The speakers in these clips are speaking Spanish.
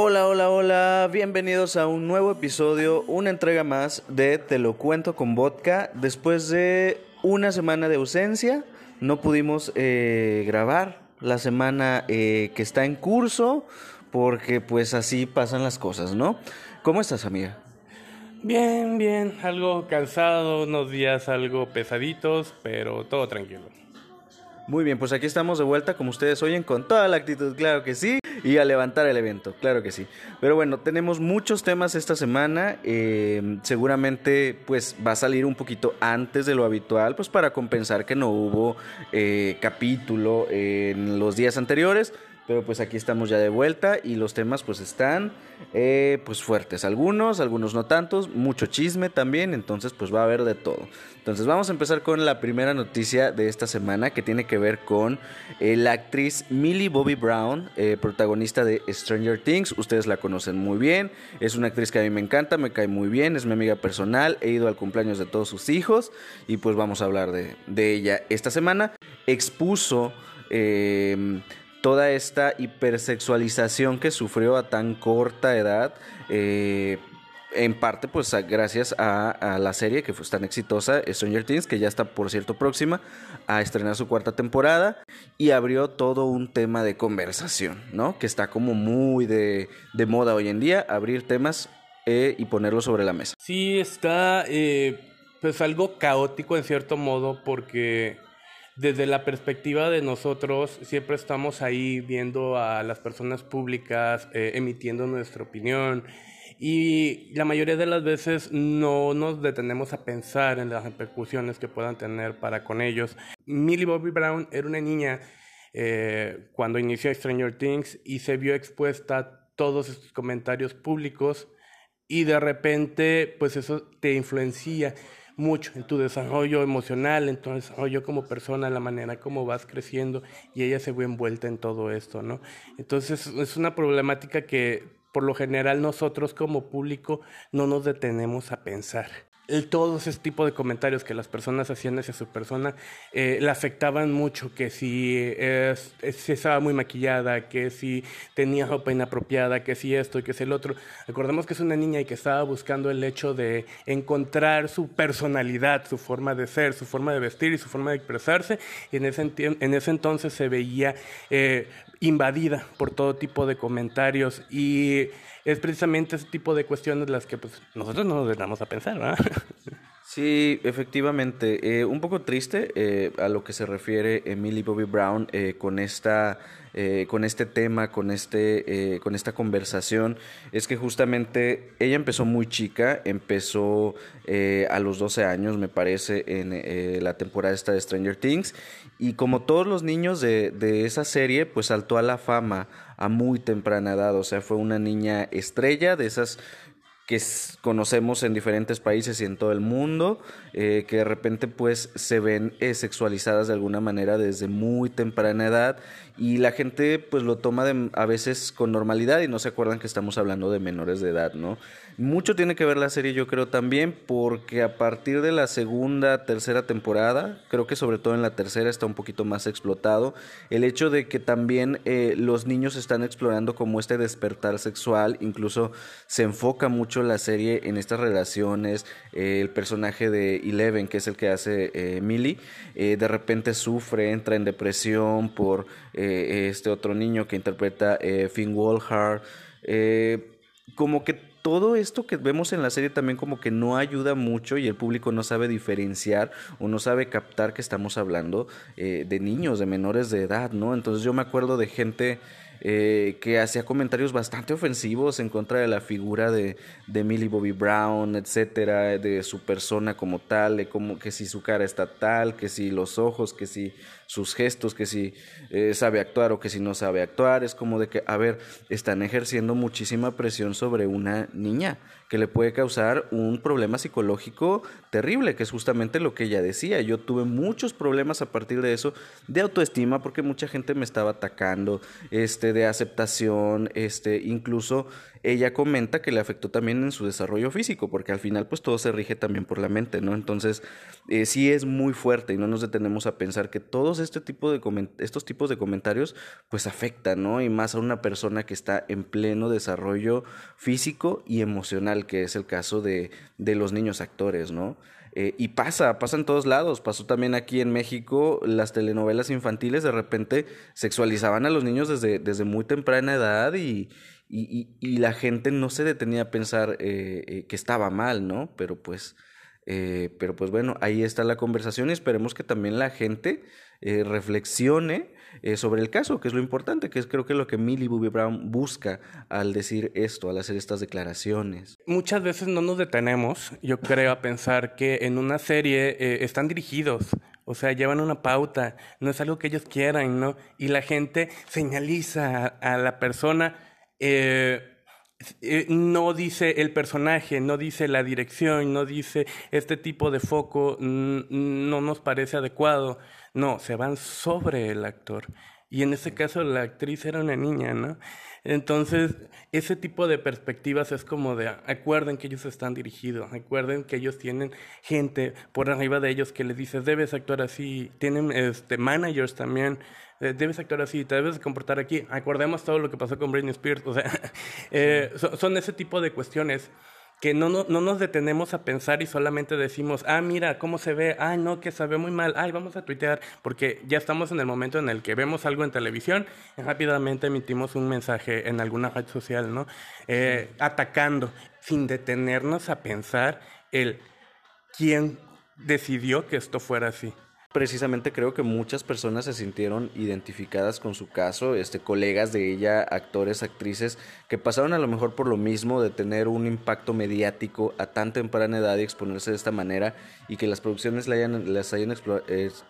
Hola, hola, hola, bienvenidos a un nuevo episodio, una entrega más de Te lo cuento con vodka. Después de una semana de ausencia, no pudimos eh, grabar la semana eh, que está en curso, porque pues así pasan las cosas, ¿no? ¿Cómo estás, amiga? Bien, bien, algo cansado, unos días algo pesaditos, pero todo tranquilo. Muy bien, pues aquí estamos de vuelta, como ustedes oyen, con toda la actitud, claro que sí, y a levantar el evento, claro que sí. Pero bueno, tenemos muchos temas esta semana, eh, seguramente pues va a salir un poquito antes de lo habitual, pues para compensar que no hubo eh, capítulo en los días anteriores. Pero pues aquí estamos ya de vuelta y los temas pues están eh, pues fuertes. Algunos, algunos no tantos, mucho chisme también, entonces pues va a haber de todo. Entonces vamos a empezar con la primera noticia de esta semana que tiene que ver con eh, la actriz Millie Bobby Brown, eh, protagonista de Stranger Things. Ustedes la conocen muy bien, es una actriz que a mí me encanta, me cae muy bien, es mi amiga personal, he ido al cumpleaños de todos sus hijos y pues vamos a hablar de, de ella esta semana. Expuso toda esta hipersexualización que sufrió a tan corta edad. Eh, en parte, pues gracias a, la serie que fue tan exitosa, Stranger Things, que ya está, por cierto, próxima a estrenar su cuarta temporada y abrió todo un tema de conversación, ¿no? Que está como muy de, moda hoy en día, abrir temas eh, y ponerlos sobre la mesa. Sí, está, eh, pues algo caótico en cierto modo, porque desde la perspectiva de nosotros, siempre estamos ahí viendo a las personas públicas, eh, emitiendo nuestra opinión y la mayoría de las veces no nos detenemos a pensar en las repercusiones que puedan tener para con ellos. Millie Bobby Brown era una niña eh, cuando inició Stranger Things y se vio expuesta a todos estos comentarios públicos y de repente pues eso te influencia mucho en tu desarrollo emocional, en tu desarrollo como persona, la manera como vas creciendo y ella se ve envuelta en todo esto, ¿no? Entonces es una problemática que por lo general nosotros como público no nos detenemos a pensar el, todo ese tipo de comentarios que las personas hacían hacia su persona eh, le afectaban mucho, que si, si estaba muy maquillada, que si tenía ropa inapropiada, que si esto y que si el otro. Recordemos que es una niña y que estaba buscando el hecho de encontrar su personalidad, su forma de ser, su forma de vestir y su forma de expresarse, y en ese, en ese entonces se veía eh, invadida por todo tipo de comentarios y es precisamente ese tipo de cuestiones las que pues, nosotros no nos damos a pensar, ¿verdad? Sí, efectivamente. Eh, un poco triste eh, a lo que se refiere Emily Bobby Brown eh, con esta con este tema, con este con esta conversación, es que justamente ella empezó muy chica, empezó a los 12 años, me parece, en la temporada esta de Stranger Things, y como todos los niños de, de esa serie, pues saltó a la fama a muy temprana edad, o sea, fue una niña estrella de esas que conocemos en diferentes países y en todo el mundo, eh, que de repente pues se ven eh, sexualizadas de alguna manera desde muy temprana edad y la gente pues lo toma a veces con normalidad y no se acuerdan que estamos hablando de menores de edad, ¿no? Mucho tiene que ver la serie yo creo también porque a partir de la segunda, tercera temporada, creo que sobre todo en la tercera está un poquito más explotado, el hecho de que también eh, los niños están explorando como este despertar sexual, incluso se enfoca mucho la serie en estas relaciones, eh, el personaje de Eleven, que es el que hace eh, Millie, de repente sufre, entra en depresión por este otro niño que interpreta Finn Wolfhard, como que todo esto que vemos en la serie también como que no ayuda mucho y el público no sabe diferenciar o no sabe captar que estamos hablando eh, de niños, de menores de edad, ¿no? Entonces yo me acuerdo de gente eh, que hacía comentarios bastante ofensivos en contra de la figura de, de Millie Bobby Brown, etcétera, de su persona como tal, de como que si su cara está tal, que si los ojos, que si sus gestos, que si eh, sabe actuar o que si no sabe actuar. Es como de que, a ver, están ejerciendo muchísima presión sobre una niña que le puede causar un problema psicológico terrible, que es justamente lo que ella decía. Yo tuve muchos problemas a partir de eso, de autoestima, porque mucha gente me estaba atacando, este, de aceptación, este, incluso ella comenta que le afectó también en su desarrollo físico, porque al final pues todo se rige también por la mente, ¿no? Entonces eh, sí es muy fuerte y no nos detenemos a pensar que todos este tipo de estos tipos de comentarios pues afectan, ¿no? Y más a una persona que está en pleno desarrollo físico y emocional, que es el caso de, de los niños actores, ¿no? Eh, y pasa, pasa en todos lados. Pasó también aquí en México, las telenovelas infantiles de repente sexualizaban a los niños desde, desde muy temprana edad y, y, la gente no se detenía a pensar eh, eh, que estaba mal, ¿no? Pero pues, pero pues bueno, ahí está la conversación y esperemos que también la gente reflexione eh, sobre el caso, que es lo importante, que es creo que lo que Millie Bobby Brown busca al decir esto, al hacer estas declaraciones. Muchas veces no nos detenemos, yo creo, a pensar que en una serie eh, están dirigidos. O sea, llevan una pauta, no es algo que ellos quieran, ¿no? Y la gente señaliza a, la persona, eh, no dice el personaje, no dice la dirección, no dice este tipo de foco, no nos parece adecuado. No, se van sobre el actor. Y en ese caso la actriz era una niña, ¿no? Entonces, ese tipo de perspectivas es como de, acuerden que ellos están dirigidos, acuerden que ellos tienen gente por arriba de ellos que les dice, debes actuar así, tienen este, managers también, debes actuar así, te debes comportar aquí. Acordemos todo lo que pasó con Britney Spears, o sea, eh, son ese tipo de cuestiones que no, no, no, nos detenemos a pensar y solamente decimos, ah, mira, cómo se ve, ay, no, que se ve muy mal, ay, vamos a tuitear, porque ya estamos en el momento en el que vemos algo en televisión y rápidamente emitimos un mensaje en alguna red social, ¿no? Eh, atacando, sin detenernos a pensar el quién decidió que esto fuera así precisamente creo que muchas personas se sintieron identificadas con su caso, este, colegas de ella, actores, actrices, que pasaron a lo mejor por lo mismo de tener un impacto mediático a tan temprana edad y exponerse de esta manera y que las producciones hayan, las, hayan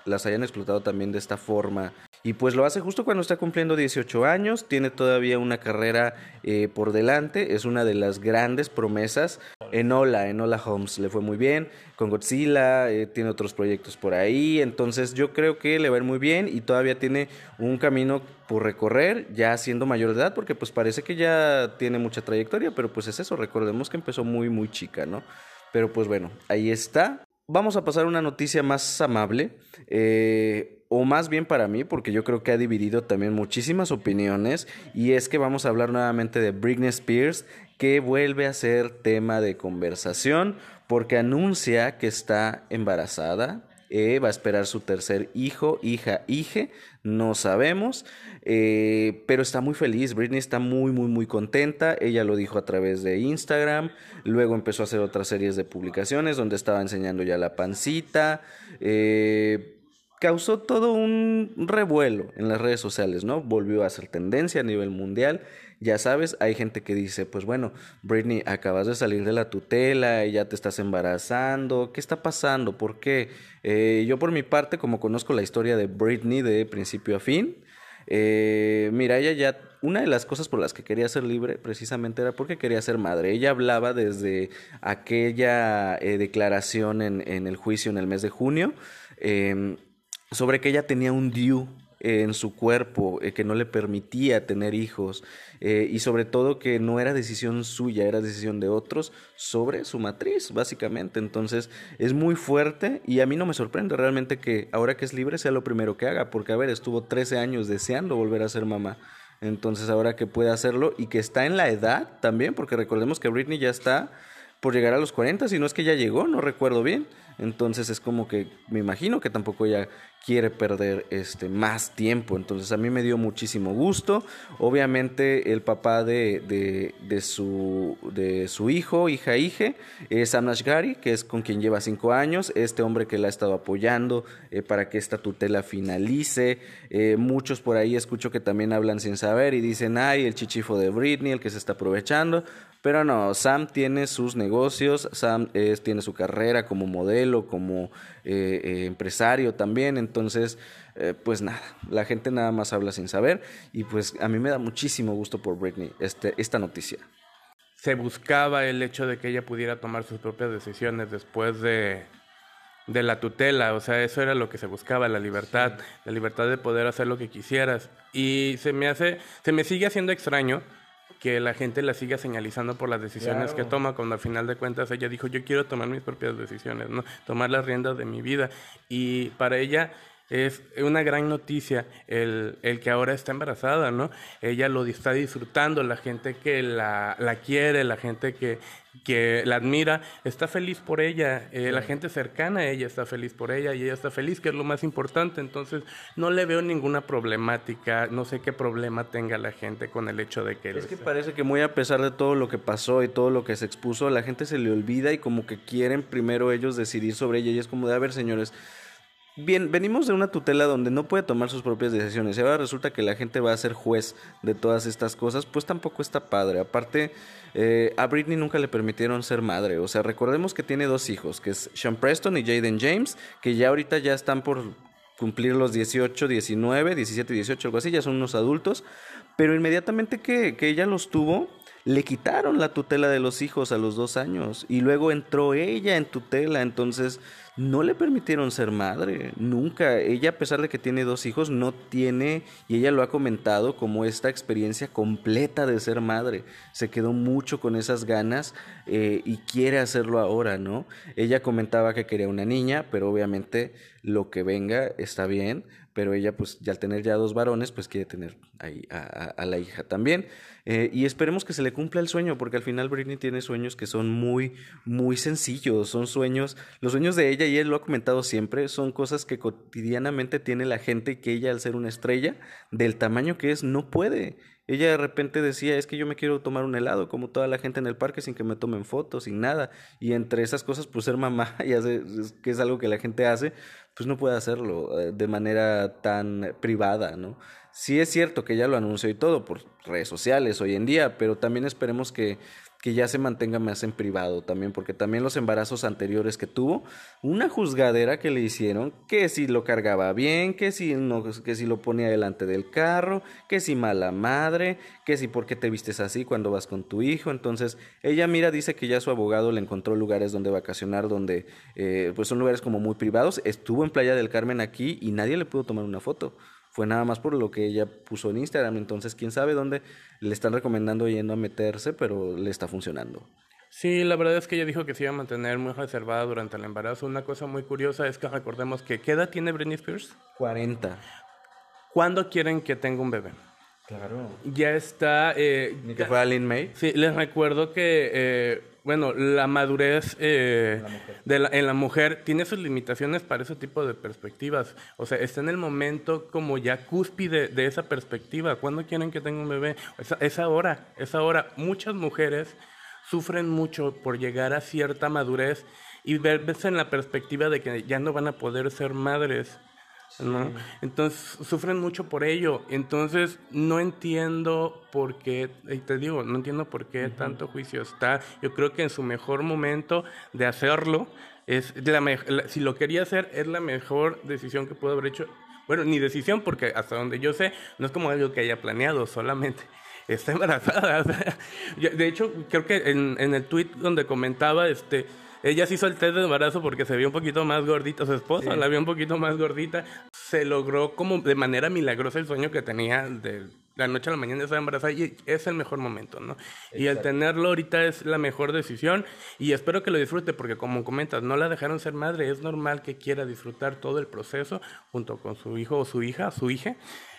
las hayan explotado también de esta forma. Y pues lo hace justo cuando está cumpliendo 18 años, tiene todavía una carrera eh, por delante, es una de las grandes promesas. Enola, Enola Holmes le fue muy bien, con Godzilla, eh, tiene otros proyectos por ahí, entonces yo creo que le va a ir muy bien y todavía tiene un camino por recorrer, ya siendo mayor de edad, porque pues parece que ya tiene mucha trayectoria, pero pues es eso, recordemos que empezó muy, muy chica, ¿no? Pero pues bueno, ahí está. Vamos a pasar a una noticia más amable, eh, o más bien para mí, porque yo creo que ha dividido también muchísimas opiniones, y es que vamos a hablar nuevamente de Britney Spears, que vuelve a ser tema de conversación porque anuncia que está embarazada, eh, va a esperar su tercer hijo, hija, hije, no sabemos, eh, pero está muy feliz, Britney está muy, muy, muy contenta, ella lo dijo a través de Instagram, luego empezó a hacer otras series de publicaciones donde estaba enseñando ya la pancita, eh, causó todo un revuelo en las redes sociales, ¿no? Volvió a ser tendencia a nivel mundial. Ya sabes, hay gente que dice, pues bueno, Britney, acabas de salir de la tutela, y ya te estás embarazando, ¿qué está pasando? ¿Por qué? Eh, yo por mi parte, como conozco la historia de Britney de principio a fin, eh, mira, ella ya, una de las cosas por las que quería ser libre precisamente era porque quería ser madre. Ella hablaba desde aquella eh, declaración en, el juicio en el mes de junio em, sobre que ella tenía un En su cuerpo eh, que no le permitía tener hijos eh, y sobre todo que no era decisión suya, era decisión de otros sobre su matriz, básicamente. Entonces es muy fuerte y a mí no me sorprende realmente que ahora que es libre sea lo primero que haga, porque a ver, estuvo 13 años deseando volver a ser mamá. Entonces ahora que puede hacerlo y que está en la edad también, porque recordemos que Britney ya está por llegar a los 40, si no es que ya llegó, no recuerdo bien. Entonces es como que me imagino que tampoco ella quiere perder este más tiempo. Entonces a mí me dio muchísimo gusto. Obviamente el papá de, de, su, de su hijo, hija, hija, es Amnash Gari, que es con quien lleva cinco años. Este hombre que la ha estado apoyando eh, para que esta tutela finalice. Eh, muchos por ahí escucho que también hablan sin saber y dicen, ay, el chichifo de Britney, el que se está aprovechando. Pero no, Sam tiene sus negocios, Sam tiene su carrera como modelo, como eh, eh, empresario también, entonces, eh, pues nada, la gente nada más habla sin saber y pues a mí me da muchísimo gusto por Britney este, esta noticia. Se buscaba el hecho de que ella pudiera tomar sus propias decisiones después de, de la tutela, o sea, eso era lo que se buscaba, la libertad, la libertad de poder hacer lo que quisieras. Y se me hace, se me sigue haciendo extraño que la gente la siga señalizando por las decisiones que toma, cuando al final de cuentas ella dijo, yo quiero tomar mis propias decisiones, ¿no? Tomar las riendas de mi vida. Y para ella es una gran noticia el, el, que ahora está embarazada, ¿no? Ella lo está disfrutando, la gente que la, la quiere, la gente que, que la admira, está feliz por ella, eh, la gente cercana a ella está feliz por ella y ella está feliz, que es lo más importante, entonces no le veo ninguna problemática, no sé qué problema tenga la gente con el hecho de que... Es que parece que muy a pesar de todo lo que pasó y todo lo que se expuso, la gente se le olvida y como que quieren primero ellos decidir sobre ella y es como de, a ver señores, Bien, venimos de una tutela donde no puede tomar sus propias decisiones y ahora resulta que la gente va a ser juez de todas estas cosas, pues tampoco está padre. Aparte, eh, a Britney nunca le permitieron ser madre. O sea, recordemos que tiene dos hijos, que es Sean Preston y Jaden James, que ya ahorita ya están por cumplir los 18, 19, 17, 18, algo así, ya son unos adultos. Pero inmediatamente que, que ella los tuvo, le quitaron la tutela de los hijos a los dos años y luego entró ella en tutela. Entonces no le permitieron ser madre, nunca. Ella, a pesar de que tiene dos hijos, no tiene, y ella lo ha comentado, como esta experiencia completa de ser madre. Se quedó mucho con esas ganas eh, y quiere hacerlo ahora, ¿no? Ella comentaba que quería una niña, pero obviamente lo que venga está bien, pero ella pues ya al tener ya dos varones pues quiere tener ahí a, la hija también eh, y esperemos que se le cumpla el sueño porque al final Britney tiene sueños que son muy muy sencillos son sueños los sueños de ella y él lo ha comentado siempre son cosas que cotidianamente tiene la gente que ella al ser una estrella del tamaño que es no puede ella de repente decía, es que yo me quiero tomar un helado, como toda la gente en el parque, sin que me tomen fotos, sin nada. Y entre esas cosas, pues ser mamá, ya que es algo que la gente hace, pues no puede hacerlo eh, de manera tan privada, ¿no? Sí es cierto que ya lo anunció y todo por redes sociales hoy en día, pero también esperemos que que ya se mantenga más en privado también, porque también los embarazos anteriores que tuvo, una juzgadera que le hicieron, que si lo cargaba bien, que si, no, que si lo ponía delante del carro, que si mala madre, que si por qué te vistes así cuando vas con tu hijo. Entonces, ella mira, dice que ya su abogado le encontró lugares donde vacacionar, donde eh, pues son lugares como muy privados. Estuvo en Playa del Carmen aquí y nadie le pudo tomar una foto fue nada más por lo que ella puso en Instagram. Entonces, quién sabe dónde le están recomendando yendo a meterse, pero le está funcionando. Sí, la verdad es que ella dijo que se iba a mantener muy reservada durante el embarazo. Una cosa muy curiosa es que recordemos que ¿qué edad tiene Britney Spears? 40. ¿Cuándo quieren que tenga un bebé? Claro. Ya está... Eh, Ni que fuera Lynn May. Sí, les recuerdo que... Eh, bueno, la madurez eh, De la, en la mujer tiene sus limitaciones para ese tipo de perspectivas. O sea, está en el momento como ya cúspide de esa perspectiva. ¿Cuándo quieren que tenga un bebé? Es, es ahora, es ahora. Muchas mujeres sufren mucho por llegar a cierta madurez y verse en la perspectiva de que ya no van a poder ser madres ¿no? Entonces sufren mucho por ello. Entonces no entiendo por qué, y te digo, no entiendo por qué tanto juicio está. Yo creo que en su mejor momento de hacerlo, es la, si lo quería hacer, es la mejor decisión que pudo haber hecho. Bueno, ni decisión, porque hasta donde yo sé, no es como algo que haya planeado, solamente está embarazada. de hecho, creo que en, en el tweet donde comentaba, este ella se hizo el test de embarazo porque se vio un poquito más gordita. Su esposa la vio un poquito más gordita. Se logró como de manera milagrosa el sueño que tenía de la noche a la mañana de estar embarazada y es el mejor momento, ¿no? Y el tenerlo ahorita es la mejor decisión y espero que lo disfrute porque como comentas, no la dejaron ser madre, es normal que quiera disfrutar todo el proceso junto con su hijo o su hija, su hija.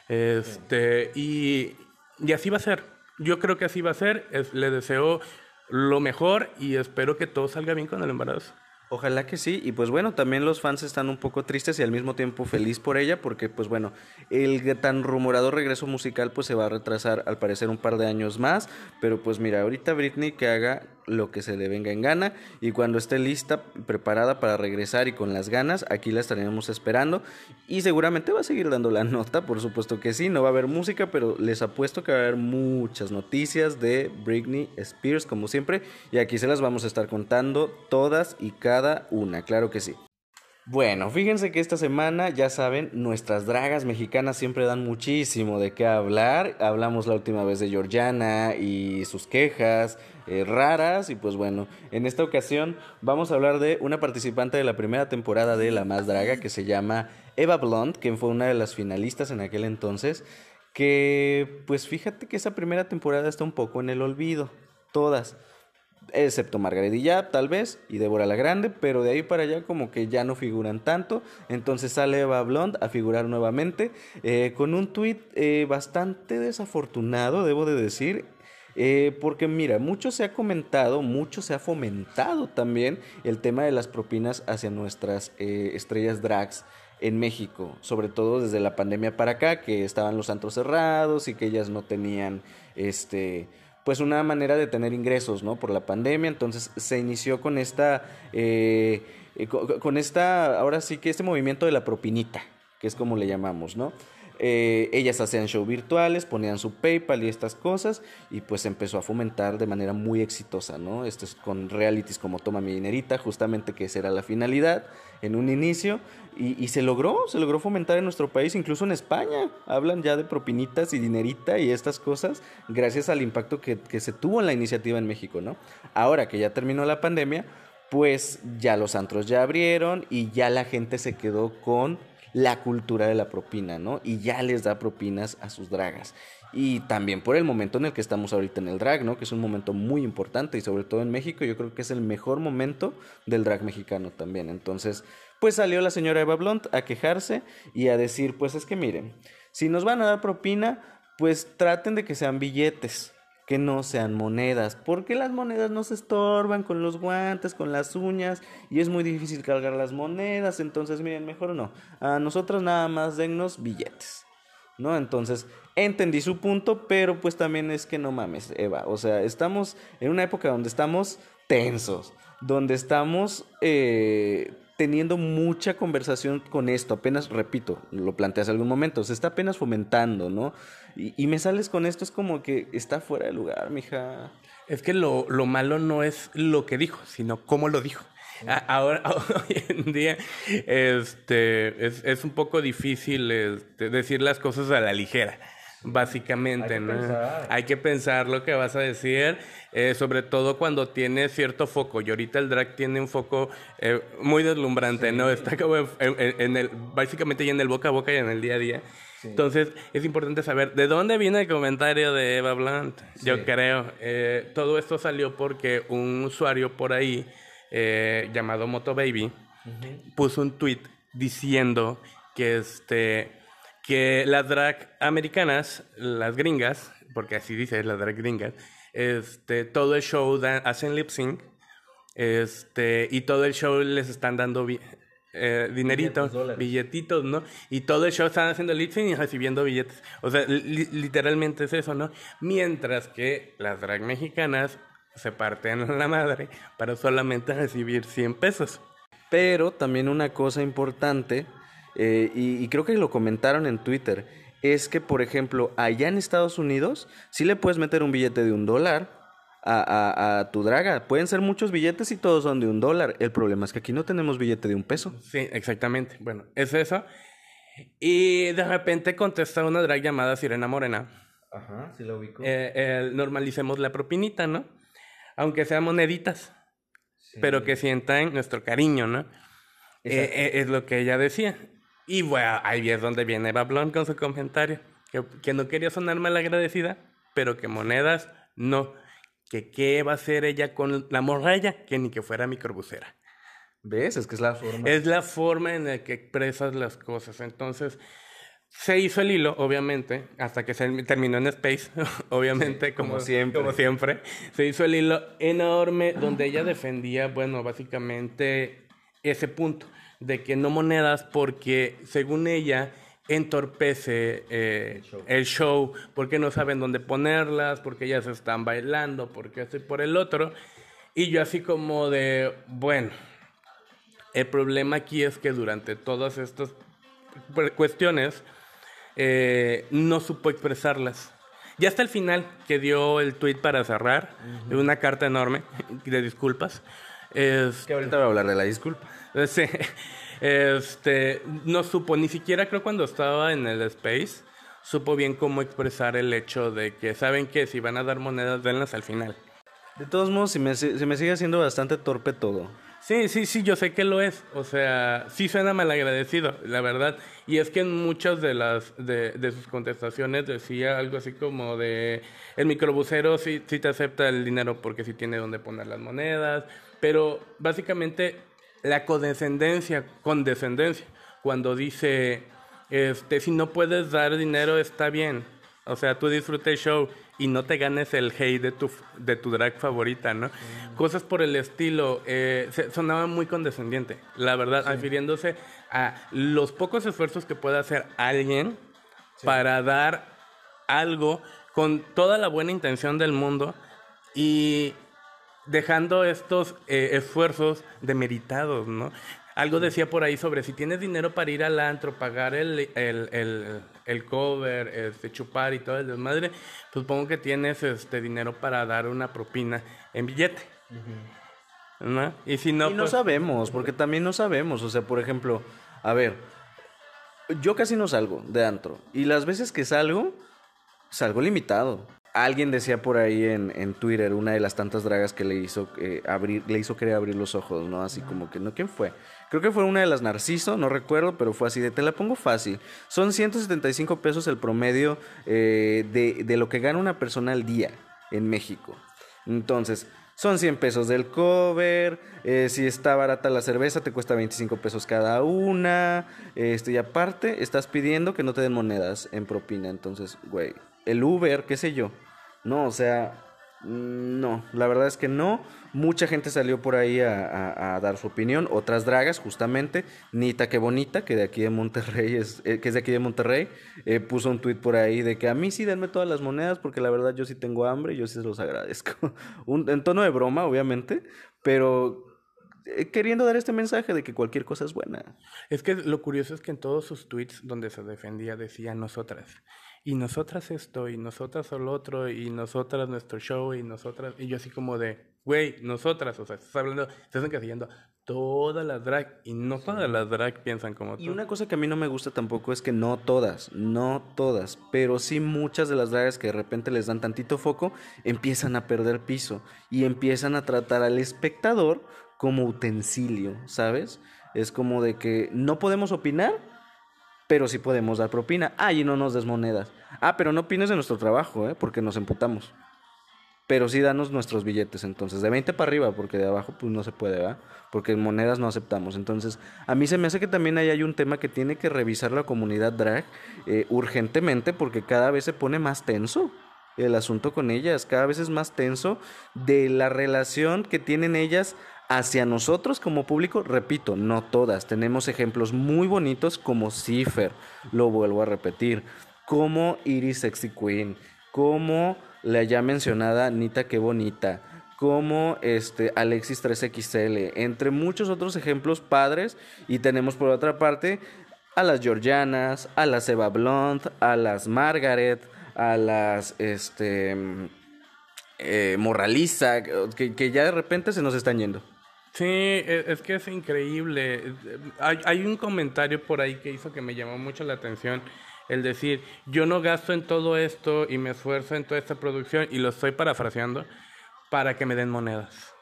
Este, y, y así va a ser. Yo creo que así va a ser. le deseo lo mejor y espero que todo salga bien con el embarazo. Ojalá que sí, y pues bueno, también los fans están un poco tristes y al mismo tiempo feliz por ella, porque pues bueno, el tan rumorado regreso musical pues se va a retrasar al parecer un par de años más, pero pues mira, ahorita Britney que haga lo que se le venga en gana y cuando esté lista, preparada para regresar y con las ganas, aquí la estaremos esperando y seguramente va a seguir dando la nota, por supuesto que sí, no va a haber música, pero les apuesto que va a haber muchas noticias de Britney Spears como siempre y aquí se las vamos a estar contando todas y cada una, claro que sí. Bueno, fíjense que esta semana, ya saben, nuestras dragas mexicanas siempre dan muchísimo de qué hablar. Hablamos la última vez de Georgiana y sus quejas eh, raras. Y pues bueno, en esta ocasión vamos a hablar de una participante de la primera temporada de La Más Draga que se llama Eva Blunt, quien fue una de las finalistas en aquel entonces que pues fíjate que esa primera temporada está un poco en el olvido, todas, excepto Margaret y ya, tal vez, y Débora la Grande, pero de ahí para allá como que ya no figuran tanto, entonces sale Eva Blond a figurar nuevamente, eh, con un tuit eh, bastante desafortunado, debo de decir, eh, porque mira, mucho se ha comentado, mucho se ha fomentado también el tema de las propinas hacia nuestras eh, estrellas drags en México, sobre todo desde la pandemia para acá, que estaban los antros cerrados y que ellas no tenían este pues una manera de tener ingresos, ¿no? Por la pandemia, entonces se inició con esta, eh, con esta, ahora sí que este movimiento de la propinita, que es como le llamamos, ¿no? Eh, ellas hacían show virtuales, ponían su PayPal y estas cosas, y pues empezó a fomentar de manera muy exitosa, ¿no? Esto es con realities como Toma mi dinerita, justamente que esa era la finalidad en un inicio, y, se logró, se logró fomentar en nuestro país, incluso en España, hablan ya de propinitas y dinerita y estas cosas, gracias al impacto que se tuvo en la iniciativa en México, ¿no? Ahora que ya terminó la pandemia, pues ya los antros ya abrieron y ya la gente se quedó con la cultura de la propina, ¿no? Y ya les da propinas a sus dragas. Y también por el momento en el que estamos ahorita en el drag, ¿no? Que es un momento muy importante y sobre todo en México yo creo que es el mejor momento del drag mexicano también. Entonces, pues salió la señora Eva Blunt a quejarse y a decir, pues es que miren, si nos van a dar propina, pues traten de que sean billetes, que no sean monedas, porque las monedas no se estorban con los guantes, con las uñas, y es muy difícil cargar las monedas, entonces miren, mejor no, a nosotros nada más dennos billetes, ¿no? Entonces, entendí su punto, pero pues también es que no mames, Eva, o sea, estamos en una época donde estamos tensos, donde estamos... Eh, teniendo mucha conversación con esto, apenas, repito, lo planteé hace algún momento, se está apenas fomentando, ¿no? Y, y, me sales con esto, es como que está fuera de lugar, mija. Es que lo, lo malo no es lo que dijo, sino cómo lo dijo. Ahora, hoy en día, este, es, es un poco difícil este, decir las cosas a la ligera básicamente, Hay ¿no? Pensar. Hay que pensar lo que vas a decir, eh, sobre todo cuando tiene cierto foco. Y ahorita el drag tiene un foco eh, muy deslumbrante, sí. ¿no? Está como en, en, en, el, básicamente ya en el boca a boca y en el día a día. Sí. Entonces, es importante saber de dónde viene el comentario de Eva Blunt. Sí. Yo creo. Eh, todo esto salió porque un usuario por ahí, eh, llamado Motobaby, uh -huh. puso un tweet diciendo que este que las drag americanas, las gringas, porque así dice las drag gringas, este, todo el show da, hacen lip sync, este, y todo el show les están dando eh, dineritos, billetes, billetitos, ¿no? Y todo el show están haciendo lip y recibiendo billetes. O sea, li literalmente es eso, ¿no? Mientras que las drag mexicanas se parten la madre para solamente recibir 100 pesos. Pero también una cosa importante eh, y, y, creo que lo comentaron en Twitter, es que, por ejemplo, allá en Estados Unidos, sí le puedes meter un billete de un dólar a, a, a, tu draga. Pueden ser muchos billetes y todos son de un dólar. El problema es que aquí no tenemos billete de un peso. Sí, exactamente. Bueno, es eso. Y de repente contesta una drag llamada Sirena Morena. Ajá, sí la ubico. Eh, eh, normalicemos la propinita, ¿no? Aunque sean moneditas, sí. pero que sientan nuestro cariño, ¿no? Eh, es lo que ella decía. Y bueno, ahí es donde viene Eva Blond con su comentario. Que, que, no quería sonar mal agradecida, pero que monedas no. Que qué va a hacer ella con la morralla, que ni que fuera microbusera. ¿Ves? Es que es la forma. Es la forma en la que expresas las cosas. Entonces, se hizo el hilo, obviamente, hasta que se terminó en Space, obviamente, sí, como, como, siempre. como siempre. Se hizo el hilo enorme donde ella defendía, bueno, básicamente ese punto de que no monedas porque según ella entorpece eh, el, show. el, show. porque no saben dónde ponerlas, porque ellas están bailando, porque y por el otro. Y yo así como de, bueno, el problema aquí es que durante todas estas cuestiones eh, no supo expresarlas. Ya hasta el final que dio el tweet para cerrar, uh -huh. una carta enorme de disculpas. Es, que ahorita voy a hablar de la disculpa. Sí. Este, no supo, ni siquiera creo cuando estaba en el Space, supo bien cómo expresar el hecho de que saben que si van a dar monedas, denlas al final. De todos modos, se me, se me sigue haciendo bastante torpe todo. Sí, sí, sí, yo sé que lo es. O sea, sí suena malagradecido, la verdad. Y es que en muchas de las de, de sus contestaciones decía algo así como de el microbusero sí, sí te acepta el dinero porque sí tiene donde poner las monedas, pero básicamente la condescendencia, condescendencia, cuando dice este si no puedes dar dinero está bien. O sea, tú disfrutes el show y no te ganes el hate de tu, de tu drag favorita, ¿no? Cosas por el estilo. Eh, sonaba muy condescendiente, la verdad, refiriéndose a los pocos esfuerzos que puede hacer alguien para dar algo con toda la buena intención del mundo y dejando estos eh, esfuerzos demeritados, ¿no? Algo decía por ahí sobre si tienes dinero para ir al antro, pagar el, el, el, cover, este, chupar y todo el desmadre, pues supongo que tienes este dinero para dar una propina en billete. ¿No? Y si no. Y no pues sabemos, porque también no sabemos. O sea, por ejemplo, a ver, yo casi no salgo de antro. Y las veces que salgo, salgo limitado. Alguien decía por ahí en, en Twitter, una de las tantas dragas que le hizo eh, abrir, le hizo querer abrir los ojos, ¿no? Así como que, ¿no? ¿Quién fue? Creo que fue una de las Narciso, no recuerdo, pero fue así de, te la pongo fácil. Son 175 pesos el promedio eh, de, de lo que gana una persona al día en México. Entonces, son 100 pesos del cover, eh, si está barata la cerveza te cuesta 25 pesos cada una, este, y aparte estás pidiendo que no te den monedas en propina, entonces, güey, el Uber, qué sé yo, no, o sea, mm, no, la verdad es que no, mucha gente salió por ahí a, a- dar su opinión, otras dragas justamente, Nita que bonita, que de aquí de Monterrey, es, eh, que es de aquí de Monterrey, eh, puso un tweet por ahí de que a mí sí denme todas las monedas porque la verdad yo sí tengo hambre y yo sí se los agradezco. Un- en tono de broma, obviamente, pero eh, queriendo dar este mensaje de que cualquier cosa es buena. Es que lo curioso es que en todos sus tweets donde se defendía decía nosotras. Y nosotras esto, y nosotras lo otro, y nosotras nuestro show, y nosotras. Y yo así como de, güey, nosotras, o sea, estás hablando, estás encasillando todas las drag, y no todas las drag piensan como tú. Y una cosa que a mí no me gusta tampoco es que no todas, no todas, pero sí muchas de las dragas que de repente les dan tantito foco empiezan a perder piso y empiezan a tratar al espectador como utensilio, ¿sabes? Es como de que no podemos opinar, pero sí podemos dar propina. Ah, y no nos des monedas. Ah, pero no opines de nuestro trabajo, ¿eh? Porque nos emputamos. Pero sí danos nuestros billetes, entonces, de 20 para arriba, porque de abajo pues no se puede, ¿verdad? Porque en monedas no aceptamos. Entonces, a mí se me hace que también ahí hay un tema que tiene que revisar la comunidad drag eh, urgentemente, porque cada vez se pone más tenso el asunto con ellas, cada vez es más tenso de la relación que tienen ellas hacia nosotros como público, repito, no todas, tenemos ejemplos muy bonitos como Cipher, lo vuelvo a repetir, como Iris Sexy Queen, como la ya mencionada Nita Qué Bonita, como este Alexis 3XL, entre muchos otros ejemplos padres, y tenemos por otra parte a las Georgianas, a las Eva Blunt, a las Margaret, a las este eh, Moraliza, que, que ya de repente se nos están yendo. Sí, e- es que es increíble. Hay, hay un comentario por ahí que hizo que me llamó mucho la atención. El decir, yo no gasto en todo esto y me esfuerzo en toda esta producción, y lo estoy parafraseando, para que me den monedas.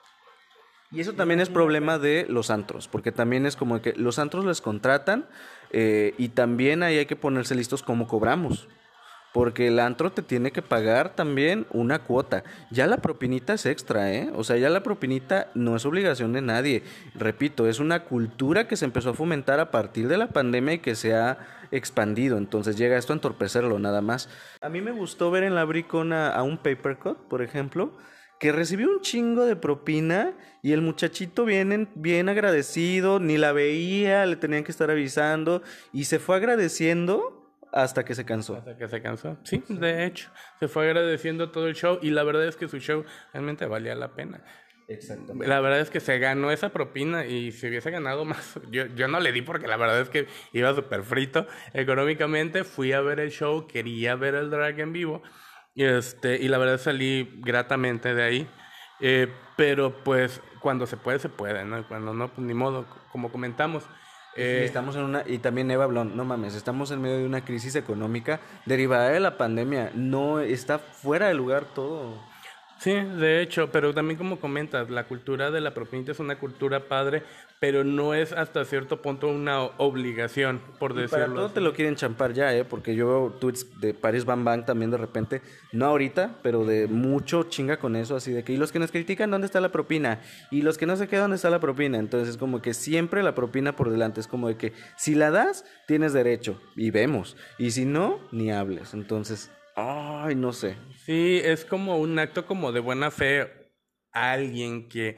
Y eso también es problema de los antros, porque también es como que los antros les contratan eh, y también ahí hay que ponerse listos cómo cobramos. Porque el antro te tiene que pagar también una cuota. Ya la propinita es extra, ¿eh? O sea, ya la propinita no es obligación de nadie. Repito, es una cultura que se empezó a fomentar a partir de la pandemia y que se ha expandido. Entonces llega esto a entorpecerlo nada más. A mí me gustó ver en la bricona a un papercut, por ejemplo, que recibió un chingo de propina y el muchachito bien, bien agradecido, ni la veía, le tenían que estar avisando y se fue agradeciendo hasta que se cansó. Hasta que se cansó. Sí, de hecho, se fue agradeciendo todo el show y la verdad es que su show realmente valía la pena. Exactamente. La verdad es que se ganó esa propina y si hubiese ganado más, yo, yo no le di porque la verdad es que iba súper frito económicamente. Fui a ver el show, quería ver el drag en vivo y, este, y la verdad salí gratamente de ahí. Eh, pero pues cuando se puede, se puede, ¿no? Cuando no, pues ni modo, como comentamos. Eh, estamos en una, y también Eva Blond, no mames, estamos en medio de una crisis económica derivada de la pandemia. No está fuera de lugar todo. Sí, de hecho, pero también como comentas, la cultura de la propina es una cultura padre, pero no es hasta cierto punto una obligación, por y decirlo. Para todo te lo quieren champar ya, ¿eh? Porque yo veo tweets de Paris Bam Bam también de repente, no ahorita, pero de mucho chinga con eso, así de que, y los que nos critican, ¿dónde está la propina? Y los que no se qué, ¿dónde está la propina? Entonces es como que siempre la propina por delante, es como de que si la das, tienes derecho, y vemos, y si no, ni hables. Entonces, ay, no sé. Sí, es como un acto como de buena fe alguien que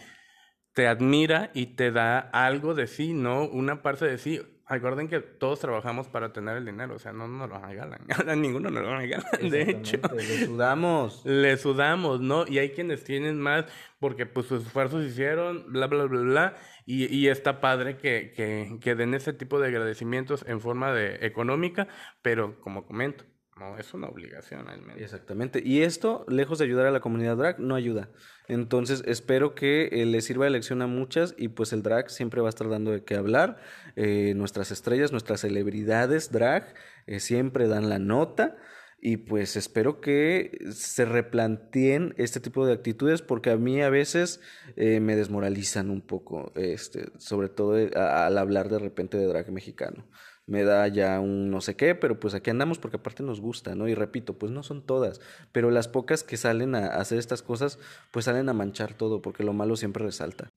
te admira y te da algo de sí, ¿no? Una parte de sí. Recuerden que todos trabajamos para tener el dinero, o sea, no nos lo regalan. Ninguno nos lo regalan, de hecho. Le sudamos. Le sudamos, ¿no? Y hay quienes tienen más porque pues sus esfuerzos hicieron, bla, bla, bla, bla. Y, y está padre que, que, que den ese tipo de agradecimientos en forma de económica, pero como comento, no, es una obligación al menos. Exactamente. Y esto, lejos de ayudar a la comunidad drag, no ayuda. Entonces, espero que eh, le sirva de lección a muchas y pues el drag siempre va a estar dando de qué hablar. Eh, nuestras estrellas, nuestras celebridades drag eh, siempre dan la nota. Y pues espero que se replanteen este tipo de actitudes porque a mí a veces me desmoralizan un poco, este, sobre todo al hablar de repente de drag mexicano me da ya un no sé qué, pero pues aquí andamos porque aparte nos gusta, ¿no? Y repito, pues no son todas, pero las pocas que salen a hacer estas cosas, pues salen a manchar todo, porque lo malo siempre resalta.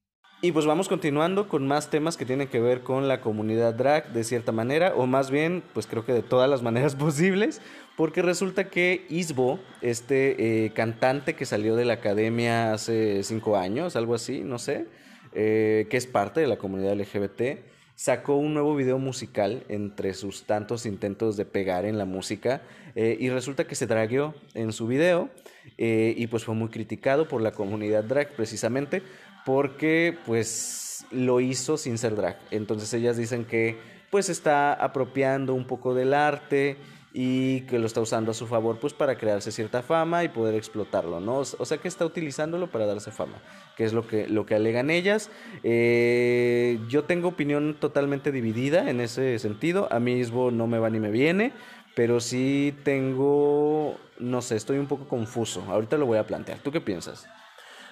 Y pues vamos continuando con más temas que tienen que ver con la comunidad drag de cierta manera, o más bien, pues creo que de todas las maneras posibles, porque resulta que Isbo, este eh, cantante que salió de la academia hace cinco años, algo así, no sé, eh, que es parte de la comunidad LGBT, sacó un nuevo video musical entre sus tantos intentos de pegar en la música eh, y resulta que se dragueó en su video eh, y pues fue muy criticado por la comunidad drag precisamente porque pues lo hizo sin ser drag. Entonces ellas dicen que pues está apropiando un poco del arte y que lo está usando a su favor pues para crearse cierta fama y poder explotarlo, ¿no? O sea que está utilizándolo para darse fama, que es lo que, lo que alegan ellas. Eh, yo tengo opinión totalmente dividida en ese sentido, a mí mismo no me va ni me viene, pero sí tengo, no sé, estoy un poco confuso, ahorita lo voy a plantear, ¿tú qué piensas?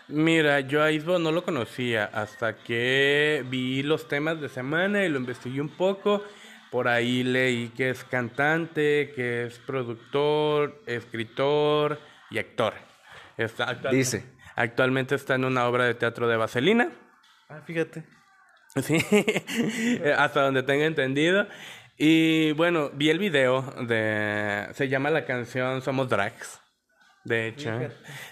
Mira, yo a Isbo no lo conocía hasta que vi los temas de semana y lo investigué un poco por ahí leí que es cantante, que es productor, escritor y actor. Dice. Actualmente está en una obra de teatro de Vaselina. Ah, fíjate. Sí, hasta donde tenga entendido. Y bueno, vi el video de... Se llama la canción Somos Drags. De hecho,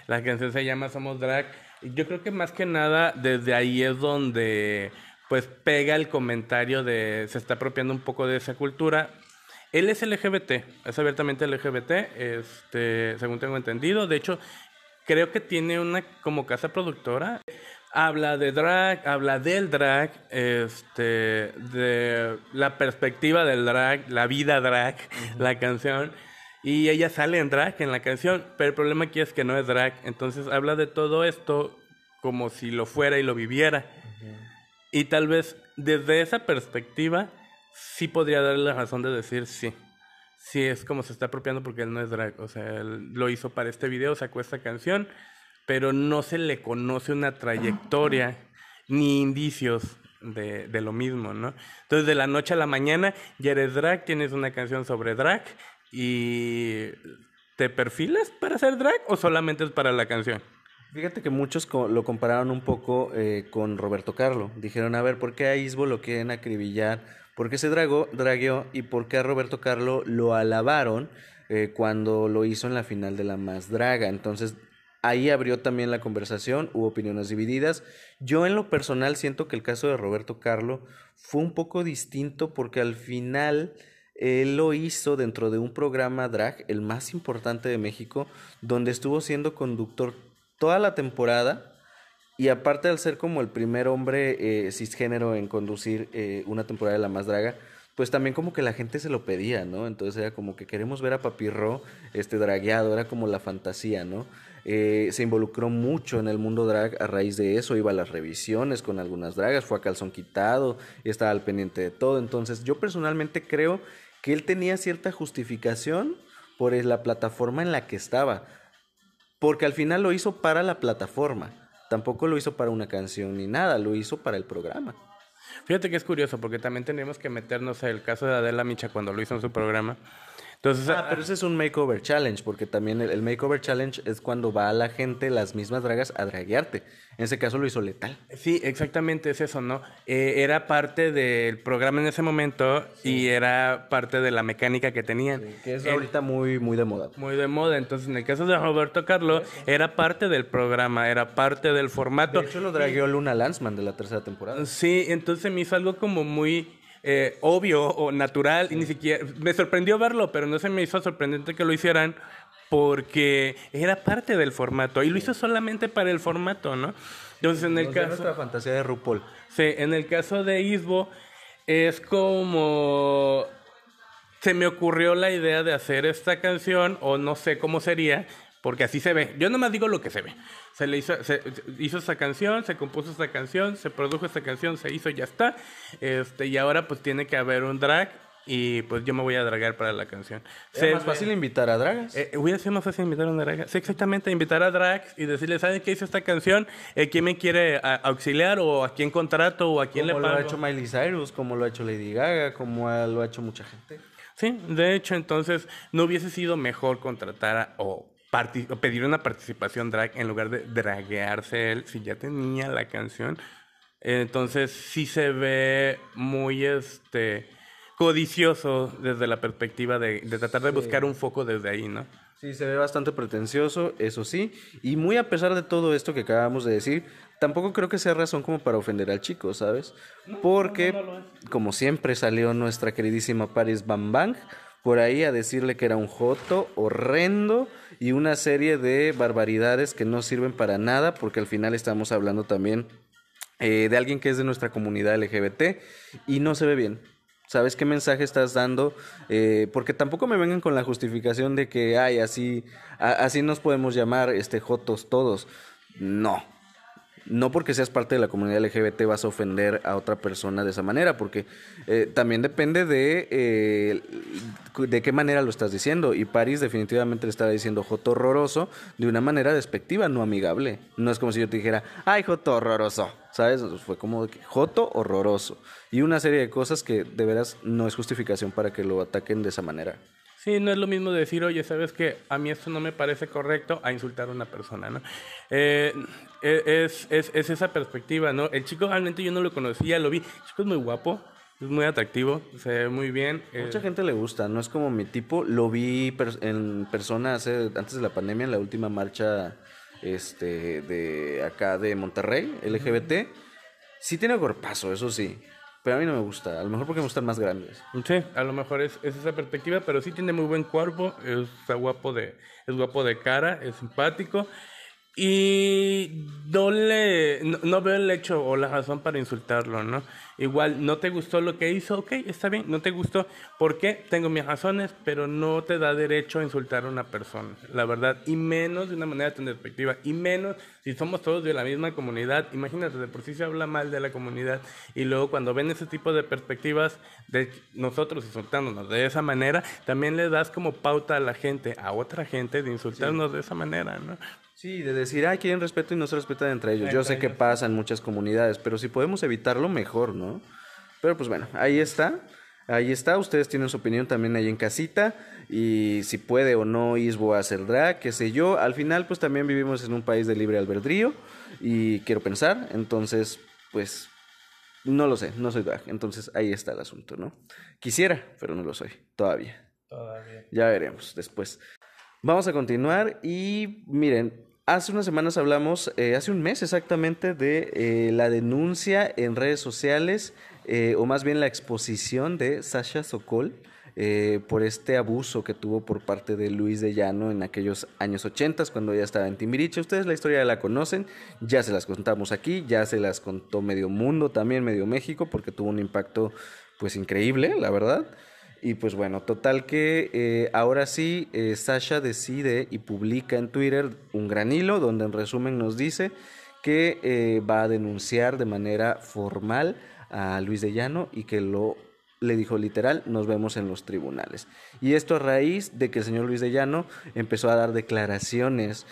la canción se llama Somos Drag. Yo creo que más que nada desde ahí es donde pues pega el comentario de se está apropiando un poco de esa cultura. Él es LGBT, es abiertamente LGBT, este, según tengo entendido. De hecho, creo que tiene una como casa productora. Habla de drag, habla del drag, este, de la perspectiva del drag, la vida drag, la canción. Y ella sale en drag en la canción, pero el problema aquí es que no es drag. Entonces habla de todo esto como si lo fuera y lo viviera. Y tal vez desde esa perspectiva sí podría darle la razón de decir sí. Sí, es como se está apropiando porque él no es drag. O sea, él lo hizo para este video, sacó esta canción, pero no se le conoce una trayectoria ni indicios de, de, lo mismo, ¿no? Entonces, de la noche a la mañana ya eres drag, tienes una canción sobre drag y ¿te perfilas para ser drag o solamente es para la canción? Fíjate que muchos lo compararon un poco eh, con Roberto Carlo. Dijeron, a ver, ¿por qué a Isbo lo quieren acribillar? ¿Por qué se dragó, dragueó? ¿Y por qué a Roberto Carlo lo alabaron eh, cuando lo hizo en la final de la más draga? Entonces, ahí abrió también la conversación, hubo opiniones divididas. Yo en lo personal siento que el caso de Roberto Carlo fue un poco distinto porque al final él lo hizo dentro de un programa drag, el más importante de México, donde estuvo siendo conductor toda la temporada. Y aparte al ser como el primer hombre eh, cisgénero en conducir eh, una temporada de La Más Draga, pues también como que la gente se lo pedía, ¿no? Entonces era como que queremos ver a Papirro este, dragueado, era como la fantasía, ¿no? Eh, se involucró mucho en el mundo drag a raíz de eso, iba a las revisiones con algunas dragas, fue a calzón quitado, estaba al pendiente de todo. Entonces yo personalmente creo que él tenía cierta justificación por la plataforma en la que estaba porque al final lo hizo para la plataforma. Tampoco lo hizo para una canción ni nada, lo hizo para el programa. Fíjate que es curioso, porque también tenemos que meternos en el caso de Adela Micha cuando lo hizo en su programa. Entonces, ah, pero ese es un makeover challenge, porque también el, makeover challenge es cuando va a la gente, las mismas dragas, a draguearte. En ese caso lo hizo letal. Sí, exactamente es eso, ¿no? Eh, era parte del programa en ese momento y era parte de la mecánica que tenían. que es ahorita muy, muy de moda. Muy de moda. Entonces, en el caso de Roberto Carlos, era parte del programa, era parte del formato. De hecho, lo dragueó Luna Lanzman de la tercera temporada. Sí, entonces me hizo algo como muy eh, obvio o natural y ni siquiera me sorprendió verlo, pero no se me hizo sorprendente que lo hicieran porque era parte del formato y lo hizo solamente para el formato, ¿no? Entonces en el caso nuestra fantasía de RuPaul. Sí, en el caso de Isbo es como se me ocurrió la idea de hacer esta canción o no sé cómo sería, porque así se ve. Yo nomás digo lo que se ve. Se le hizo, se, hizo esta canción, se compuso esta canción, se produjo esta canción, se hizo, ya está. Este, y ahora pues tiene que haber un drag y pues yo me voy a dragar para la canción. ¿Es más fácil invitar a dragas? Eh, voy a ser más fácil invitar a una draga. Sí, exactamente, invitar a drags y decirle, ¿saben qué hizo esta canción? Eh, ¿Quién me quiere auxiliar o a quién contrato o a quién le pago? Como lo ha hecho Miley Cyrus, como lo ha hecho Lady Gaga, como lo ha hecho mucha gente. Sí, de hecho, entonces no hubiese sido mejor contratar a, o pedir una participación drag en lugar de draguearse él si ya tenía la canción. Entonces sí se ve muy este codicioso desde la perspectiva de, tratar de buscar un foco desde ahí, ¿no? Sí, se ve bastante pretencioso, eso sí. Y muy a pesar de todo esto que acabamos de decir, tampoco creo que sea razón como para ofender al chico, ¿sabes? Porque, como siempre, salió nuestra queridísima Paris Bam Bang por ahí a decirle que era un joto horrendo y una serie de barbaridades que no sirven para nada, porque al final estamos hablando también eh, de alguien que es de nuestra comunidad LGBT y no se ve bien. ¿Sabes qué mensaje estás dando? Eh, porque tampoco me vengan con la justificación de que, ay, así, así nos podemos llamar este, jotos todos. No, no porque seas parte de la comunidad LGBT vas a ofender a otra persona de esa manera, porque eh, también depende de eh, de qué manera lo estás diciendo. Y Paris definitivamente le estaba diciendo joto horroroso de una manera despectiva, no amigable. No es como si yo te dijera, ay, joto horroroso. ¿Sabes? Fue como joto horroroso. Y una serie de cosas que de veras no es justificación para que lo ataquen de esa manera. Sí, no es lo mismo decir, oye, ¿sabes que A mí esto no me parece correcto a insultar a una persona, ¿no? Eh, e, es, es, es, esa perspectiva, ¿no? El chico realmente yo no lo conocía, lo vi. El chico es muy guapo, es muy atractivo, se ve muy bien. Mucha eh. gente le gusta, no es como mi tipo. Lo vi en persona hace, antes de la pandemia, en la última marcha este, de acá de Monterrey, LGBT. Sí tiene cuerpazo, eso sí. A mí no me gusta, a lo mejor porque me gustan más grandes. Sí, a lo mejor es, esa perspectiva, pero sí tiene muy buen cuerpo, es, guapo de, es guapo de cara, es simpático. Y no, le, no, veo el hecho o la razón para insultarlo, ¿no? Igual, no te gustó lo que hizo, ok, está bien, no te gustó. ¿Por qué? Tengo mis razones, pero no te da derecho a insultar a una persona, la verdad. Y menos de una manera tan despectiva. Y menos si somos todos de la misma comunidad. Imagínate, de por sí se habla mal de la comunidad. Y luego cuando ven ese tipo de perspectivas de nosotros insultándonos de esa manera, también le das como pauta a la gente, a otra gente, de insultarnos de esa manera, ¿no? Sí, de decir, ay, quieren respeto y no se respetan entre ellos. Yo sé que pasa en muchas comunidades, pero si podemos evitarlo, mejor, ¿no? Pero pues bueno, ahí está. Ahí está, ustedes tienen su opinión también ahí en casita y si puede o no Isbo hacer drag, qué sé yo. Al final pues también vivimos en un país de libre albedrío y quiero pensar, entonces pues no lo sé, no soy drag, entonces ahí está el asunto, ¿no? Quisiera, pero no lo soy, todavía. Todavía. Ya veremos después. Vamos a continuar y miren, Hace unas semanas hablamos, eh, hace un mes exactamente, de eh, la denuncia en redes sociales, eh, o más bien la exposición de Sasha Sokol por este abuso que tuvo por parte de Luis de Llano en aquellos años 80, cuando ella estaba en Timbiriche. Ustedes la historia la conocen, ya se las contamos aquí, ya se las contó medio mundo, también medio México, porque tuvo un impacto pues increíble, la verdad. Y pues bueno, total que eh, ahora sí, eh, Sasha decide y publica en Twitter un gran hilo donde en resumen nos dice que eh, va a denunciar de manera formal a Luis de Llano y que lo le dijo literal, nos vemos en los tribunales. Y esto a raíz de que el señor Luis de Llano empezó a dar declaraciones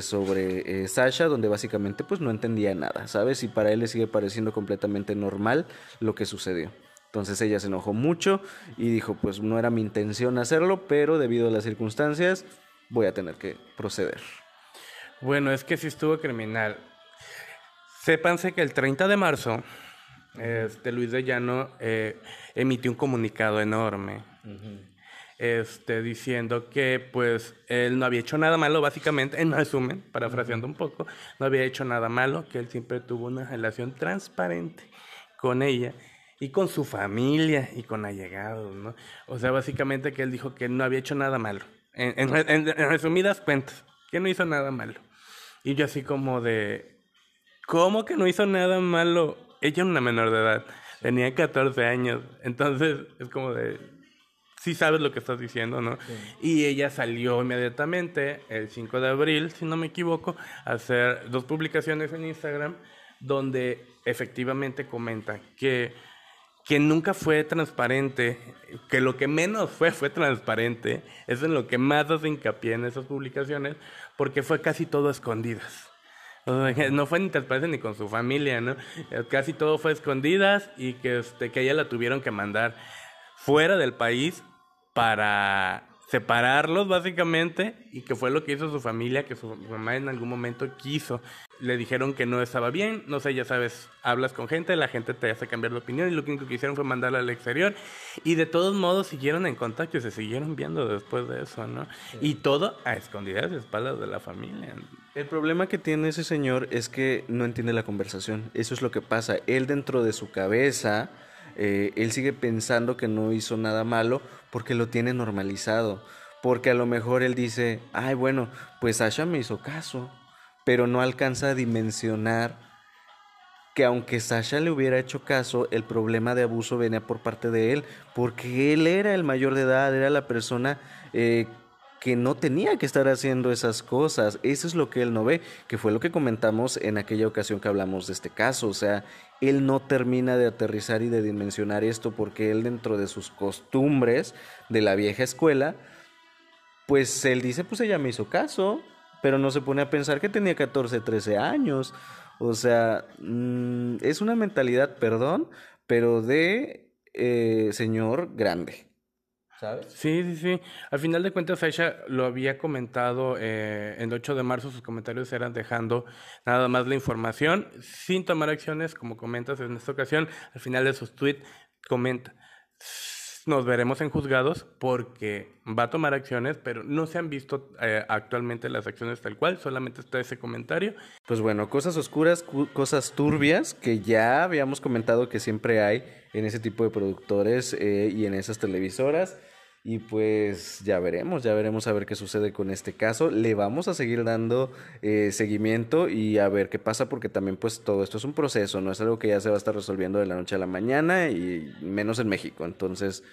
sobre Sasha, donde básicamente pues no entendía nada, ¿sabes? Y para él le sigue pareciendo completamente normal lo que sucedió. Entonces ella se enojó mucho y dijo, pues no era mi intención hacerlo, pero debido a las circunstancias voy a tener que proceder. Bueno, es que sí estuvo criminal. Sépanse que el 30 de marzo este, Luis de Llano eh, emitió un comunicado enorme. Este, diciendo que pues él no había hecho nada malo, básicamente, en resumen, parafraseando un poco, no había hecho nada malo, que él siempre tuvo una relación transparente con ella y con su familia y con allegados, ¿no? O sea, básicamente que él dijo que no había hecho nada malo. En, en resumidas cuentas, que no hizo nada malo. Y yo así como de, ¿cómo que no hizo nada malo? ella era una menor de edad, tenía 14 años, entonces es como de, sí sabes lo que estás diciendo, ¿no? Y ella salió inmediatamente, el 5 de abril, si no me equivoco, a hacer dos publicaciones en Instagram donde efectivamente comenta que, que nunca fue transparente, que lo que menos fue fue transparente, es en lo que más hace hincapié en esas publicaciones, porque fue casi todo escondidas. No fue ni transparente ni con su familia, ¿no? Casi todo fue escondidas y que, este, que ella la tuvieron que mandar fuera del país para separarlos básicamente y que fue lo que hizo su familia, que su mamá en algún momento quiso. Le dijeron que no estaba bien, no sé, ya sabes, hablas con gente, la gente te hace cambiar de opinión y lo único que hicieron fue mandarla al exterior y de todos modos siguieron en contacto y se siguieron viendo después de eso, ¿no? Y todo a escondidas espaldas de la familia. El problema que tiene ese señor es que no entiende la conversación, eso es lo que pasa, él dentro de su cabeza... Eh, él sigue pensando que no hizo nada malo porque lo tiene normalizado. Porque a lo mejor él dice, ay, bueno, pues Sasha me hizo caso, pero no alcanza a dimensionar que aunque Sasha le hubiera hecho caso, el problema de abuso venía por parte de él, porque él era el mayor de edad, era la persona eh, que no tenía que estar haciendo esas cosas. Eso es lo que él no ve, que fue lo que comentamos en aquella ocasión que hablamos de este caso. O sea, él no termina de aterrizar y de dimensionar esto porque él dentro de sus costumbres de la vieja escuela, pues él dice, pues ella me hizo caso, pero no se pone a pensar que tenía 14, 13 años. O sea, mm, es una mentalidad, perdón, pero de eh, señor grande. Sí, sí, sí. Al final de cuentas, Aisha lo había comentado eh, el 8 de marzo, sus comentarios eran dejando nada más la información, sin tomar acciones, como comentas en esta ocasión, al final de sus tweets comenta, nos veremos en juzgados porque va a tomar acciones, pero no se han visto eh, actualmente las acciones tal cual, solamente está ese comentario. Pues bueno, cosas oscuras, cosas turbias que ya habíamos comentado que siempre hay en ese tipo de productores eh, y en esas televisoras. Y pues ya veremos, ya veremos a ver qué sucede con este caso. Le vamos a seguir dando eh, seguimiento y a ver qué pasa porque también pues todo esto es un proceso, no es algo que ya se va a estar resolviendo de la noche a la mañana y menos en México. Entonces,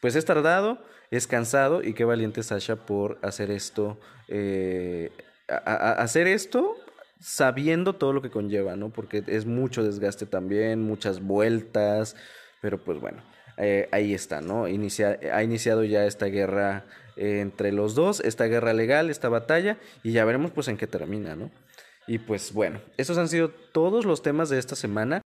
pues es tardado, es cansado y qué valiente Sasha por hacer esto, eh, hacer esto sabiendo todo lo que conlleva, ¿no? Porque es mucho desgaste también, muchas vueltas, pero pues bueno. Eh, ahí está, ¿no? ha iniciado ya esta guerra eh, entre los dos, esta guerra legal, esta batalla, y ya veremos pues en qué termina, ¿no? Y pues bueno, esos han sido todos los temas de esta semana.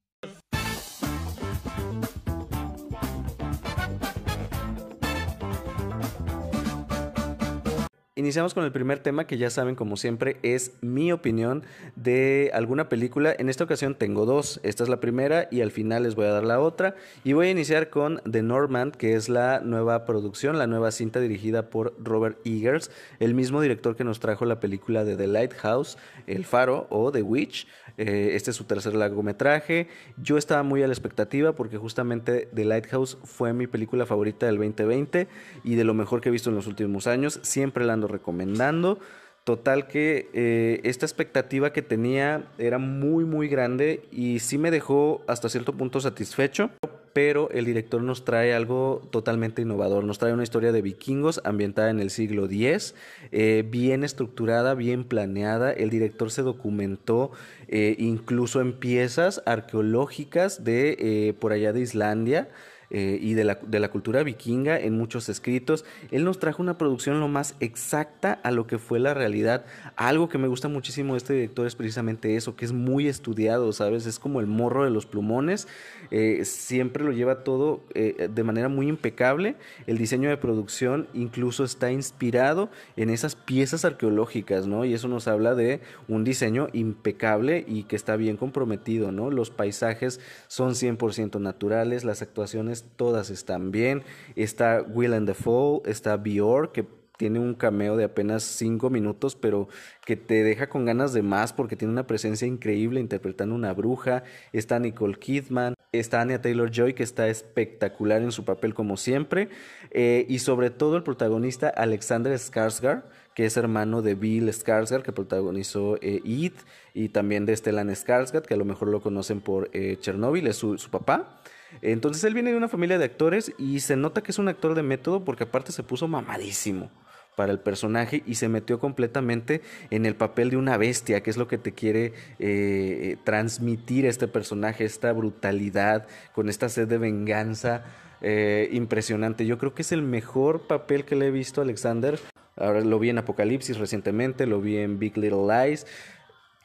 Iniciamos con el primer tema que ya saben como siempre es mi opinión de alguna película. En esta ocasión tengo dos. Esta es la primera y al final les voy a dar la otra. Y voy a iniciar con The Norman, que es la nueva producción, la nueva cinta dirigida por Robert Eggers, el mismo director que nos trajo la película de The Lighthouse, El Faro o The Witch. Eh, este es su tercer largometraje. Yo estaba muy a la expectativa porque justamente The Lighthouse fue mi película favorita del 2020 y de lo mejor que he visto en los últimos años. Siempre la ando recomendando. Total que eh, esta expectativa que tenía era muy muy grande y sí me dejó hasta cierto punto satisfecho, pero el director nos trae algo totalmente innovador, nos trae una historia de vikingos ambientada en el siglo X, eh, bien estructurada, bien planeada, el director se documentó eh, incluso en piezas arqueológicas de por allá de Islandia, eh, y de la, de la cultura vikinga en muchos escritos. Él nos trajo una producción lo más exacta a lo que fue la realidad. Algo que me gusta muchísimo de este director es precisamente eso, que es muy estudiado, ¿sabes? Es como el morro de los plumones. Eh, siempre lo lleva todo eh, de manera muy impecable. El diseño de producción incluso está inspirado en esas piezas arqueológicas, ¿no? Y eso nos habla de un diseño impecable y que está bien comprometido, ¿no? Los paisajes son 100% naturales, las actuaciones todas están bien. Está Will and the Fall, está Bior, que tiene un cameo de apenas cinco minutos, pero que te deja con ganas de más porque tiene una presencia increíble interpretando una bruja. Está Nicole Kidman, está Anya Taylor Joy, que está espectacular en su papel como siempre. Eh, y sobre todo el protagonista Alexander Skarsgård, que es hermano de Bill Skarsgård, que protagonizó eh, y también de Stellan Skarsgård, que a lo mejor lo conocen por eh, Chernobyl, es su papá. Entonces él viene de una familia de actores y se nota que es un actor de método porque aparte se puso mamadísimo para el personaje y se metió completamente en el papel de una bestia, que es lo que te quiere eh, transmitir este personaje, esta brutalidad, con esta sed de venganza eh, impresionante. Yo creo que es el mejor papel que le he visto a Alexander. Ahora lo vi en Apocalipsis recientemente, lo vi en Big Little Lies.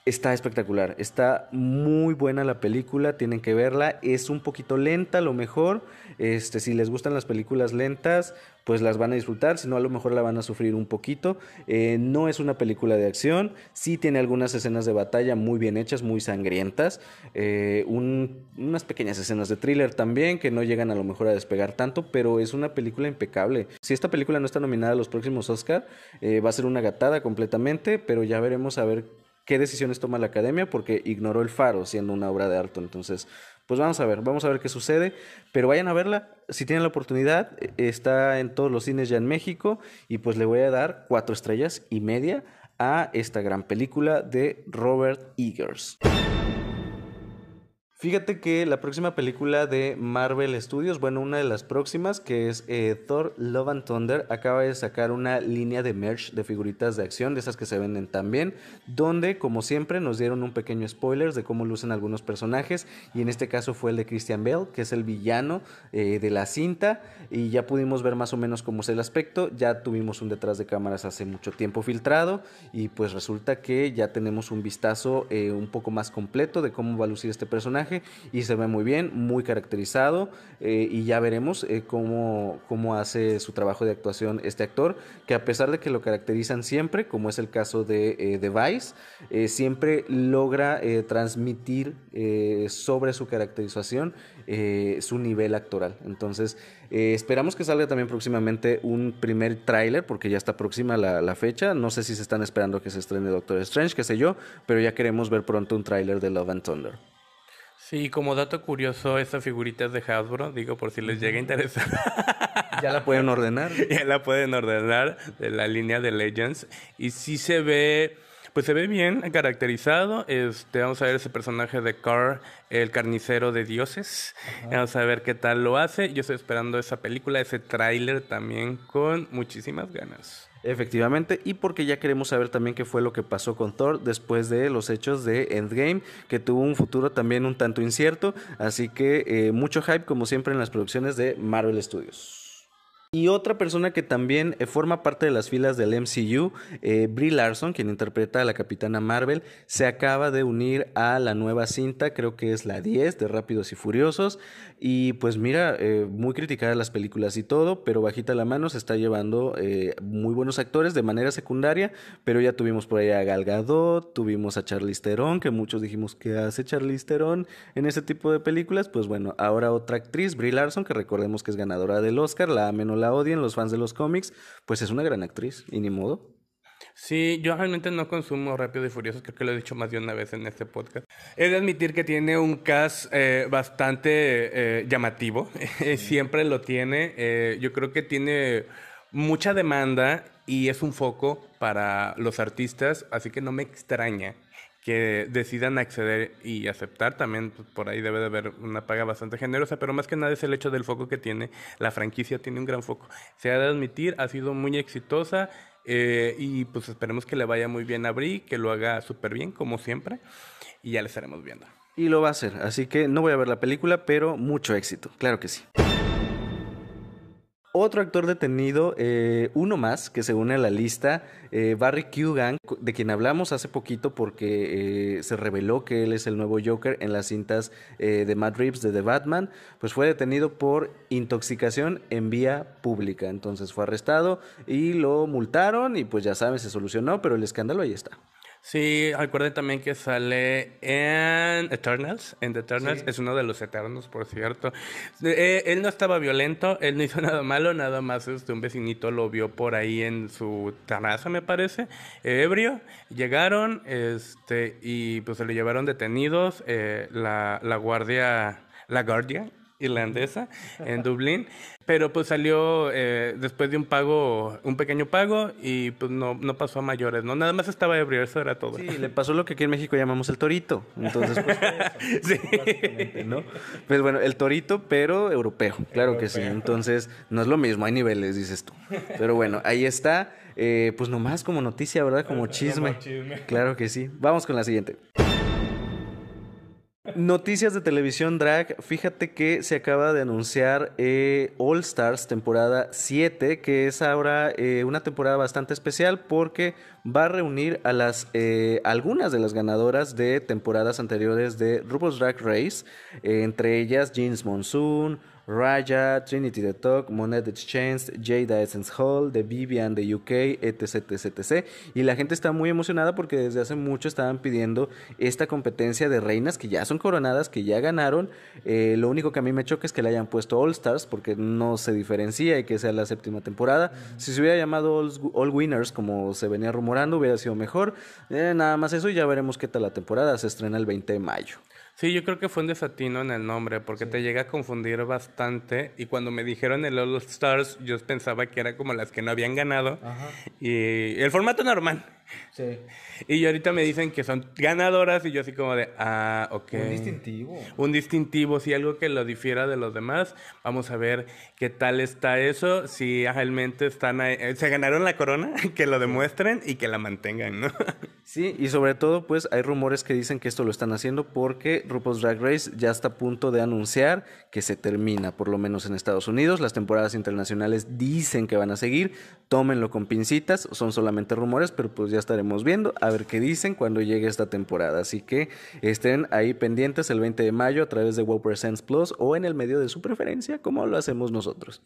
Está espectacular, está muy buena la película, tienen que verla. Es un poquito lenta, a lo mejor. Este, si les gustan las películas lentas, pues las van a disfrutar, si no a lo mejor la van a sufrir un poquito. Eh, no es una película de acción, sí tiene algunas escenas de batalla muy bien hechas, muy sangrientas, eh, unas pequeñas escenas de thriller también que no llegan a lo mejor a despegar tanto, pero es una película impecable. Si esta película no está nominada a los próximos Oscar, eh, va a ser una gatada completamente, pero ya veremos a ver qué decisiones toma la academia porque ignoró el faro siendo una obra de arte. Entonces, pues vamos a ver, vamos a ver qué sucede. Pero vayan a verla, si tienen la oportunidad, e, está en todos los cines ya en México y pues le voy a dar cuatro estrellas y media a esta gran película de Robert Eggers. Fíjate que la próxima película de Marvel Studios, bueno, una de las próximas, que es eh, Thor Love and Thunder, acaba de sacar una línea de merch de figuritas de acción, de esas que se venden también, donde, como siempre, nos dieron un pequeño spoiler de cómo lucen algunos personajes, y en este caso fue el de Christian Bell, que es el villano eh, de la cinta, y ya pudimos ver más o menos cómo es el aspecto, ya tuvimos un detrás de cámaras hace mucho tiempo filtrado, y pues resulta que ya tenemos un vistazo eh, un poco más completo de cómo va a lucir este personaje y se ve muy bien, muy caracterizado eh, y ya veremos eh, cómo, cómo hace su trabajo de actuación este actor, que a pesar de que lo caracterizan siempre, como es el caso de, eh, de Vice, siempre logra transmitir sobre su caracterización su nivel actoral. Entonces, esperamos que salga también próximamente un primer tráiler, porque ya está próxima la, la, fecha. No sé si se están esperando que se estrene Doctor Strange, qué sé yo, pero ya queremos ver pronto un tráiler de Love and Thunder. Sí, como dato curioso, esa figurita es de Hasbro, digo por si les llega a interesar. ya la pueden ordenar. ya la pueden ordenar de la línea de Legends. Y sí se ve, pues se ve bien caracterizado. Este, vamos a ver ese personaje de Carr, el carnicero de dioses. Vamos a ver qué tal lo hace. Yo estoy esperando esa película, ese tráiler también con muchísimas ganas. Efectivamente, y porque ya queremos saber también qué fue lo que pasó con Thor después de los hechos de Endgame, que tuvo un futuro también un tanto incierto, así que eh, mucho hype como siempre en las producciones de Marvel Studios. Y otra persona que también eh, forma parte de las filas del MCU, eh, Brie Larson, quien interpreta a la Capitana Marvel, se acaba de unir a la nueva cinta, creo que es la 10 de Rápidos y Furiosos. Y pues mira, eh, muy criticada las películas y todo, pero bajita la mano se está llevando muy buenos actores de manera secundaria, pero ya tuvimos por ahí a Gal Gadot, tuvimos a Charlize Theron, que muchos dijimos que hace Charlize Theron en ese tipo de películas. Pues bueno, ahora otra actriz, Brie Larson, que recordemos que es ganadora del Oscar, la amen o la odien los fans de los cómics, pues es una gran actriz y ni modo. Sí, yo realmente no consumo Rápido y Furioso, creo que lo he dicho más de una vez en este podcast. He de admitir que tiene un cast eh, bastante eh, llamativo, siempre lo tiene. Eh, yo creo que tiene mucha demanda y es un foco para los artistas, así que no me extraña que decidan acceder y aceptar. También pues, por ahí debe de haber una paga bastante generosa, pero más que nada es el hecho del foco que tiene. La franquicia tiene un gran foco. Se ha de admitir, ha sido muy exitosa eh, y pues esperemos que le vaya muy bien a Brie, que lo haga súper bien, como siempre, y ya le estaremos viendo. Y lo va a hacer, así que no voy a ver la película, pero mucho éxito, claro que sí. Otro actor detenido, eh, uno más que se une a la lista, eh, Barry Kugan, de quien hablamos hace poquito porque eh, se reveló que él es el nuevo Joker en las cintas de Matt Reeves de The Batman, pues fue detenido por intoxicación en vía pública. Entonces fue arrestado y lo multaron y pues ya saben, se solucionó, pero el escándalo ahí está. Sí, recuerden también que sale en Eternals. En The Eternals es uno de los eternos, por cierto. Eh, él no estaba violento, él no hizo nada malo, nada más este, un vecinito lo vio por ahí en su terraza, me parece, ebrio. Llegaron este, y pues se le llevaron detenidos. Eh, la, la guardia, la guardia irlandesa en Dublín, pero pues salió eh, después de un pago, un pequeño pago y pues no, no pasó a mayores, ¿no? Nada más estaba ebrio, eso era todo. Sí, le pasó lo que aquí en México llamamos el torito, entonces pues, sí. ¿no? Pues bueno, el torito pero europeo, claro que sí, entonces no es lo mismo, hay niveles, dices tú. Pero bueno, ahí está, eh, pues nomás como noticia, ¿verdad? Como chisme. Como chisme. Claro que sí. Vamos con la siguiente. Noticias de televisión drag. Fíjate que se acaba de anunciar eh, All Stars temporada 7, que es ahora eh, una temporada bastante especial porque va a reunir a las eh, algunas de las ganadoras de temporadas anteriores de RuPaul's Drag Race, entre ellas Jeans Monsoon, Raya, Trinity the Talk, Monet Exchange, Jada Essence Hall, The Vivian de UK, etc, etc, etc. Y la gente está muy emocionada porque desde hace mucho estaban pidiendo esta competencia de reinas que ya son coronadas, que ya ganaron. Eh, lo único que a mí me choca es que le hayan puesto All Stars porque no se diferencia y que sea la séptima temporada. Si se hubiera llamado All, Winners como se venía rumorando hubiera sido mejor. Eh, nada más eso y ya veremos qué tal la temporada. Se estrena el 20 de mayo. Sí, yo creo que fue un desatino en el nombre, porque te llega a confundir bastante. Y cuando me dijeron el All Stars, yo pensaba que era como las que no habían ganado. Y el formato normal. Sí. Y ahorita me dicen que son ganadoras y yo así como de, ah, ok. Un distintivo. Un distintivo, sí, algo que lo difiera de los demás. Vamos a ver qué tal está eso, si realmente están ahí, eh, se ganaron la corona, que lo demuestren y que la mantengan, ¿no? Sí, y sobre todo, pues hay rumores que dicen que esto lo están haciendo porque RuPaul's Drag Race ya está a punto de anunciar que se termina, por lo menos en Estados Unidos. Las temporadas internacionales dicen que van a seguir, tómenlo con pincitas, son solamente rumores, pero pues ya estaremos viendo a ver qué dicen cuando llegue esta temporada. Así que estén ahí pendientes el 20 de mayo a través de Wow Presents Plus o en el medio de su preferencia, como lo hacemos nosotros.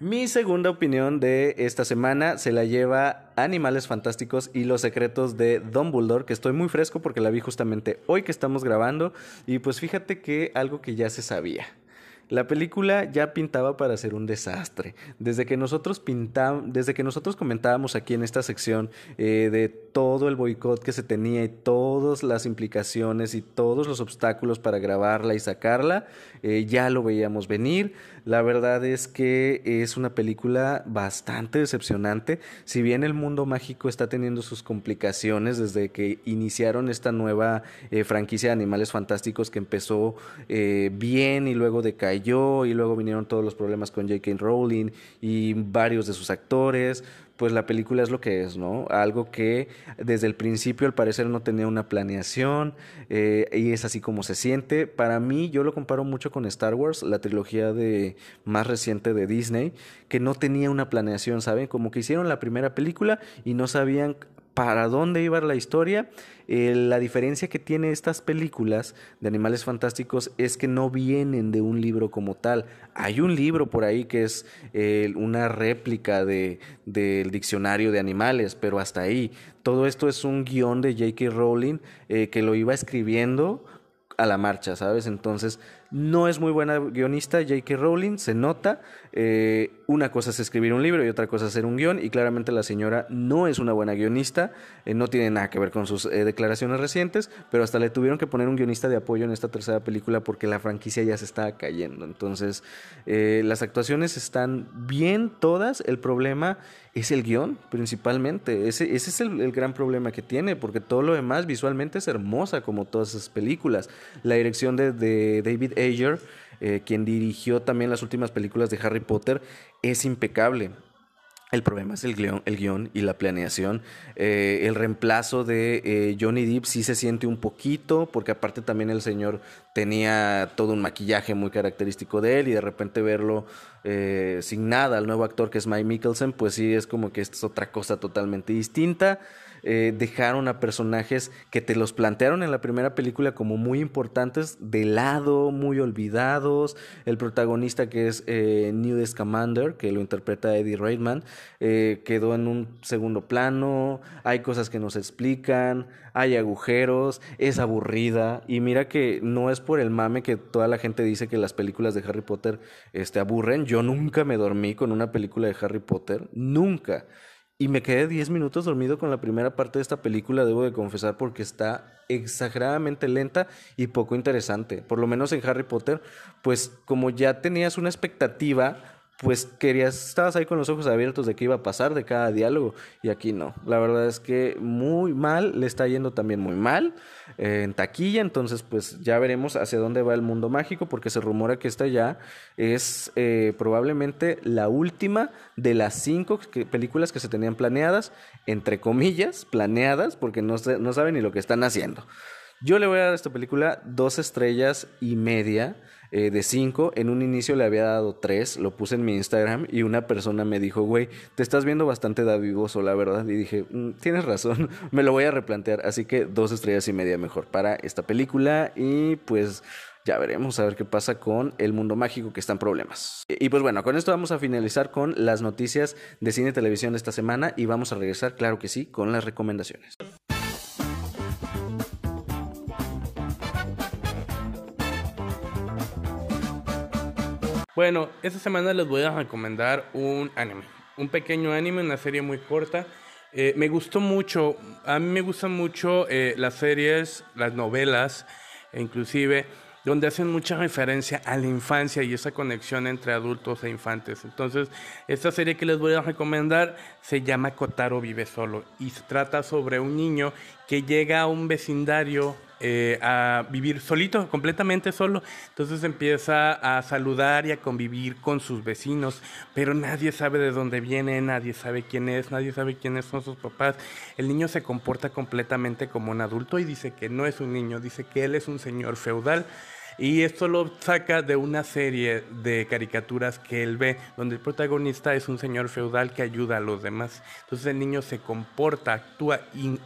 Mi segunda opinión de esta semana se la lleva Animales Fantásticos y los secretos de Dumbledore, que estoy muy fresco porque la vi justamente hoy que estamos grabando y pues fíjate que algo que ya se sabía. La película ya pintaba para ser un desastre. Desde que nosotros desde que nosotros comentábamos aquí en esta sección eh, de todo el boicot que se tenía y todas las implicaciones y todos los obstáculos para grabarla y sacarla, eh, ya lo veíamos venir. La verdad es que es una película bastante decepcionante. Si bien el mundo mágico está teniendo sus complicaciones desde que iniciaron esta nueva eh, franquicia de Animales Fantásticos que empezó bien y luego decayó y luego vinieron todos los problemas con J.K. Rowling y varios de sus actores, pues la película es lo que es, ¿no? Algo que desde el principio al parecer no tenía una planeación eh, y es así como se siente. Para mí yo lo comparo mucho con Star Wars, la trilogía de más reciente de Disney, que no tenía una planeación, ¿saben? Como que hicieron la primera película y no sabían para dónde iba la historia. Eh, la diferencia que tiene estas películas de animales fantásticos es que no vienen de un libro como tal. Hay un libro por ahí que es eh, una réplica de, del diccionario de animales, pero hasta ahí. Todo esto es un guion de J.K. Rowling eh, que lo iba escribiendo a la marcha, ¿sabes? Entonces, no es muy buena guionista J.K. Rowling, se nota. Eh, una cosa es escribir un libro y otra cosa es hacer un guion. Y claramente la señora no es una buena guionista. Eh, no tiene nada que ver con sus eh, declaraciones recientes. Pero hasta le tuvieron que poner un guionista de apoyo en esta tercera película porque la franquicia ya se está cayendo. Entonces, las actuaciones están bien todas. El problema es el guion, principalmente. Ese, ese es el, gran problema que tiene. Porque todo lo demás visualmente es hermosa, como todas esas películas. La dirección de, de David Ayer, eh, quien dirigió también las últimas películas de Harry Potter, es impecable. El problema es el guion, el guion y la planeación. Eh, el reemplazo de eh, Johnny Depp sí se siente un poquito, porque aparte también el señor tenía todo un maquillaje muy característico de él y de repente verlo sin nada al nuevo actor que es Mike Mikkelsen, pues sí es como que es otra cosa totalmente distinta. Eh, dejaron a personajes que te los plantearon en la primera película como muy importantes de lado, muy olvidados. El protagonista que es eh, Newt Scamander, que lo interpreta Eddie Redmayne, eh, quedó en un segundo plano. Hay cosas que nos explican, hay agujeros, es aburrida. Y mira que no es por el mame que toda la gente dice que las películas de Harry Potter este, aburren. Yo nunca me dormí con una película de Harry Potter, nunca. Y me quedé 10 minutos dormido con la primera parte de esta película, debo de confesar, porque está exageradamente lenta y poco interesante. Por lo menos en Harry Potter, pues como ya tenías una expectativa, pues querías, estabas ahí con los ojos abiertos de qué iba a pasar de cada diálogo y aquí no. La verdad es que muy mal, le está yendo también muy mal eh, en taquilla, entonces pues ya veremos hacia dónde va el mundo mágico porque se rumora que esta ya es eh, probablemente la última de las cinco películas que se tenían planeadas, entre comillas, planeadas, porque no, no saben ni lo que están haciendo. Yo le voy a dar a esta película dos estrellas y media. Eh, de 5. En un inicio le había dado 3, lo puse en mi Instagram y una persona me dijo, güey, te estás viendo bastante davivoso, la verdad. Y dije, mm, tienes razón, me lo voy a replantear. Así que dos estrellas y media mejor para esta película y pues ya veremos a ver qué pasa con el mundo mágico que está en problemas. Y pues bueno, con esto vamos a finalizar con las noticias de cine y televisión de esta semana y vamos a regresar, claro que sí, con las recomendaciones. Bueno, esta semana les voy a recomendar un anime. Un pequeño anime, una serie muy corta. Eh, me gustó mucho, a mí me gustan mucho eh, las series, las novelas, e inclusive donde hacen mucha referencia a la infancia y esa conexión entre adultos e infantes. Entonces, esta serie que les voy a recomendar se llama Kotaro vive solo y se trata sobre un niño que llega a un vecindario eh, a vivir solito, completamente solo. Entonces empieza a saludar y a convivir con sus vecinos, pero nadie sabe de dónde viene, nadie sabe quién es, nadie sabe quiénes son sus papás. El niño se comporta completamente como un adulto y dice que no es un niño, dice que él es un señor feudal. Y esto lo saca de una serie de caricaturas que él ve, donde el protagonista es un señor feudal que ayuda a los demás. Entonces el niño se comporta, actúa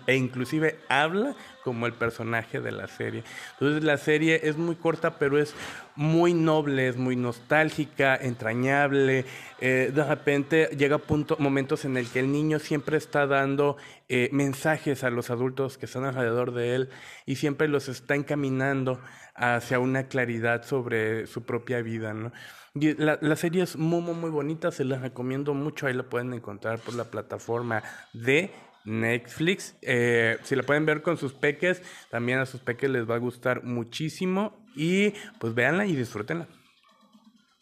e inclusive habla como el personaje de la serie. Entonces la serie es muy corta, pero es muy noble, es muy nostálgica, entrañable. Eh, de repente llega punto, momentos en el que el niño siempre está dando eh, mensajes a los adultos que están alrededor de él y siempre los está encaminando hacia una claridad sobre su propia vida. ¿no? La, la, serie es muy, muy, muy bonita, se la recomiendo mucho, ahí la pueden encontrar por la plataforma de Netflix. Eh, si la pueden ver con sus peques, también a sus peques les va a gustar muchísimo. Y pues véanla y disfrútenla.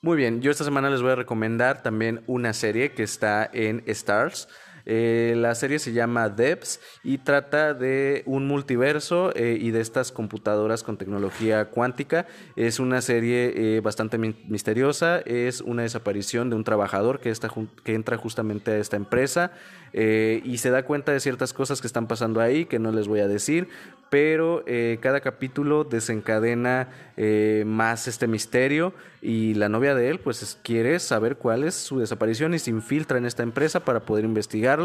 Muy bien, yo esta semana les voy a recomendar también una serie que está en Stars. Eh, la serie se llama Debs y trata de un multiverso eh, y de estas computadoras con tecnología cuántica. Es una serie eh, bastante misteriosa. Es una desaparición de un trabajador que, que entra justamente a esta empresa y se da cuenta de ciertas cosas que están pasando ahí que no les voy a decir, pero cada capítulo desencadena más este misterio y la novia de él pues quiere saber cuál es su desaparición y se infiltra en esta empresa para poder investigar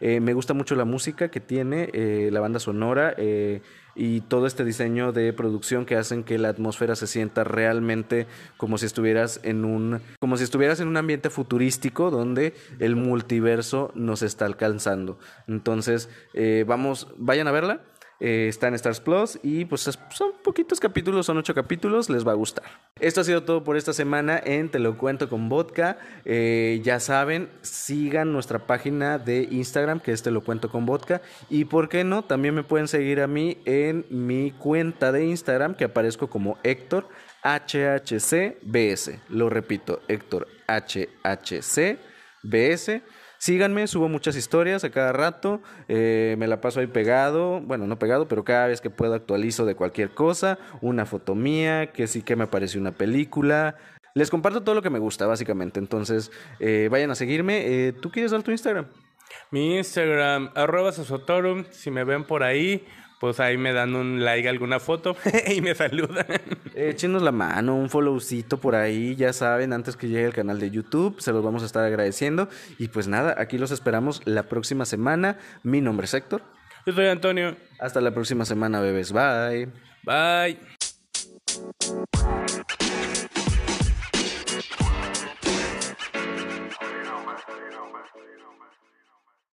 eh, me gusta mucho la música que tiene, eh, la banda sonora eh, y todo este diseño de producción que hacen que la atmósfera se sienta realmente como si estuvieras en un como si estuvieras en un ambiente futurístico donde el multiverso nos está alcanzando. Entonces, vamos, vayan a verla. Eh, está en Stars Plus y pues son poquitos capítulos, son ocho capítulos, les va a gustar. Esto ha sido todo por esta semana en Te lo cuento con vodka. Eh, ya saben, sigan nuestra página de Instagram que es Te lo cuento con vodka y por qué no, también me pueden seguir a mí en mi cuenta de Instagram que aparezco como Héctor HHCBS. Lo repito, Héctor HHCBS. Síganme, subo muchas historias a cada rato, eh, me la paso ahí pegado, bueno, no pegado, pero cada vez que puedo actualizo de cualquier cosa, una foto mía, que sí que me pareció una película, les comparto todo lo que me gusta, básicamente. Entonces, eh, vayan a seguirme. Eh, ¿Tú quieres dar tu Instagram? Mi Instagram, arroba sosotorum. Si me ven por ahí, pues ahí me dan un like a alguna foto y me saludan. Échenos la mano, un followcito por ahí, ya saben, antes que llegue el canal de YouTube, se los vamos a estar agradeciendo. Y pues nada, aquí los esperamos la próxima semana. Mi nombre es Héctor. Yo soy Antonio. Hasta la próxima semana, bebés. Bye. Bye.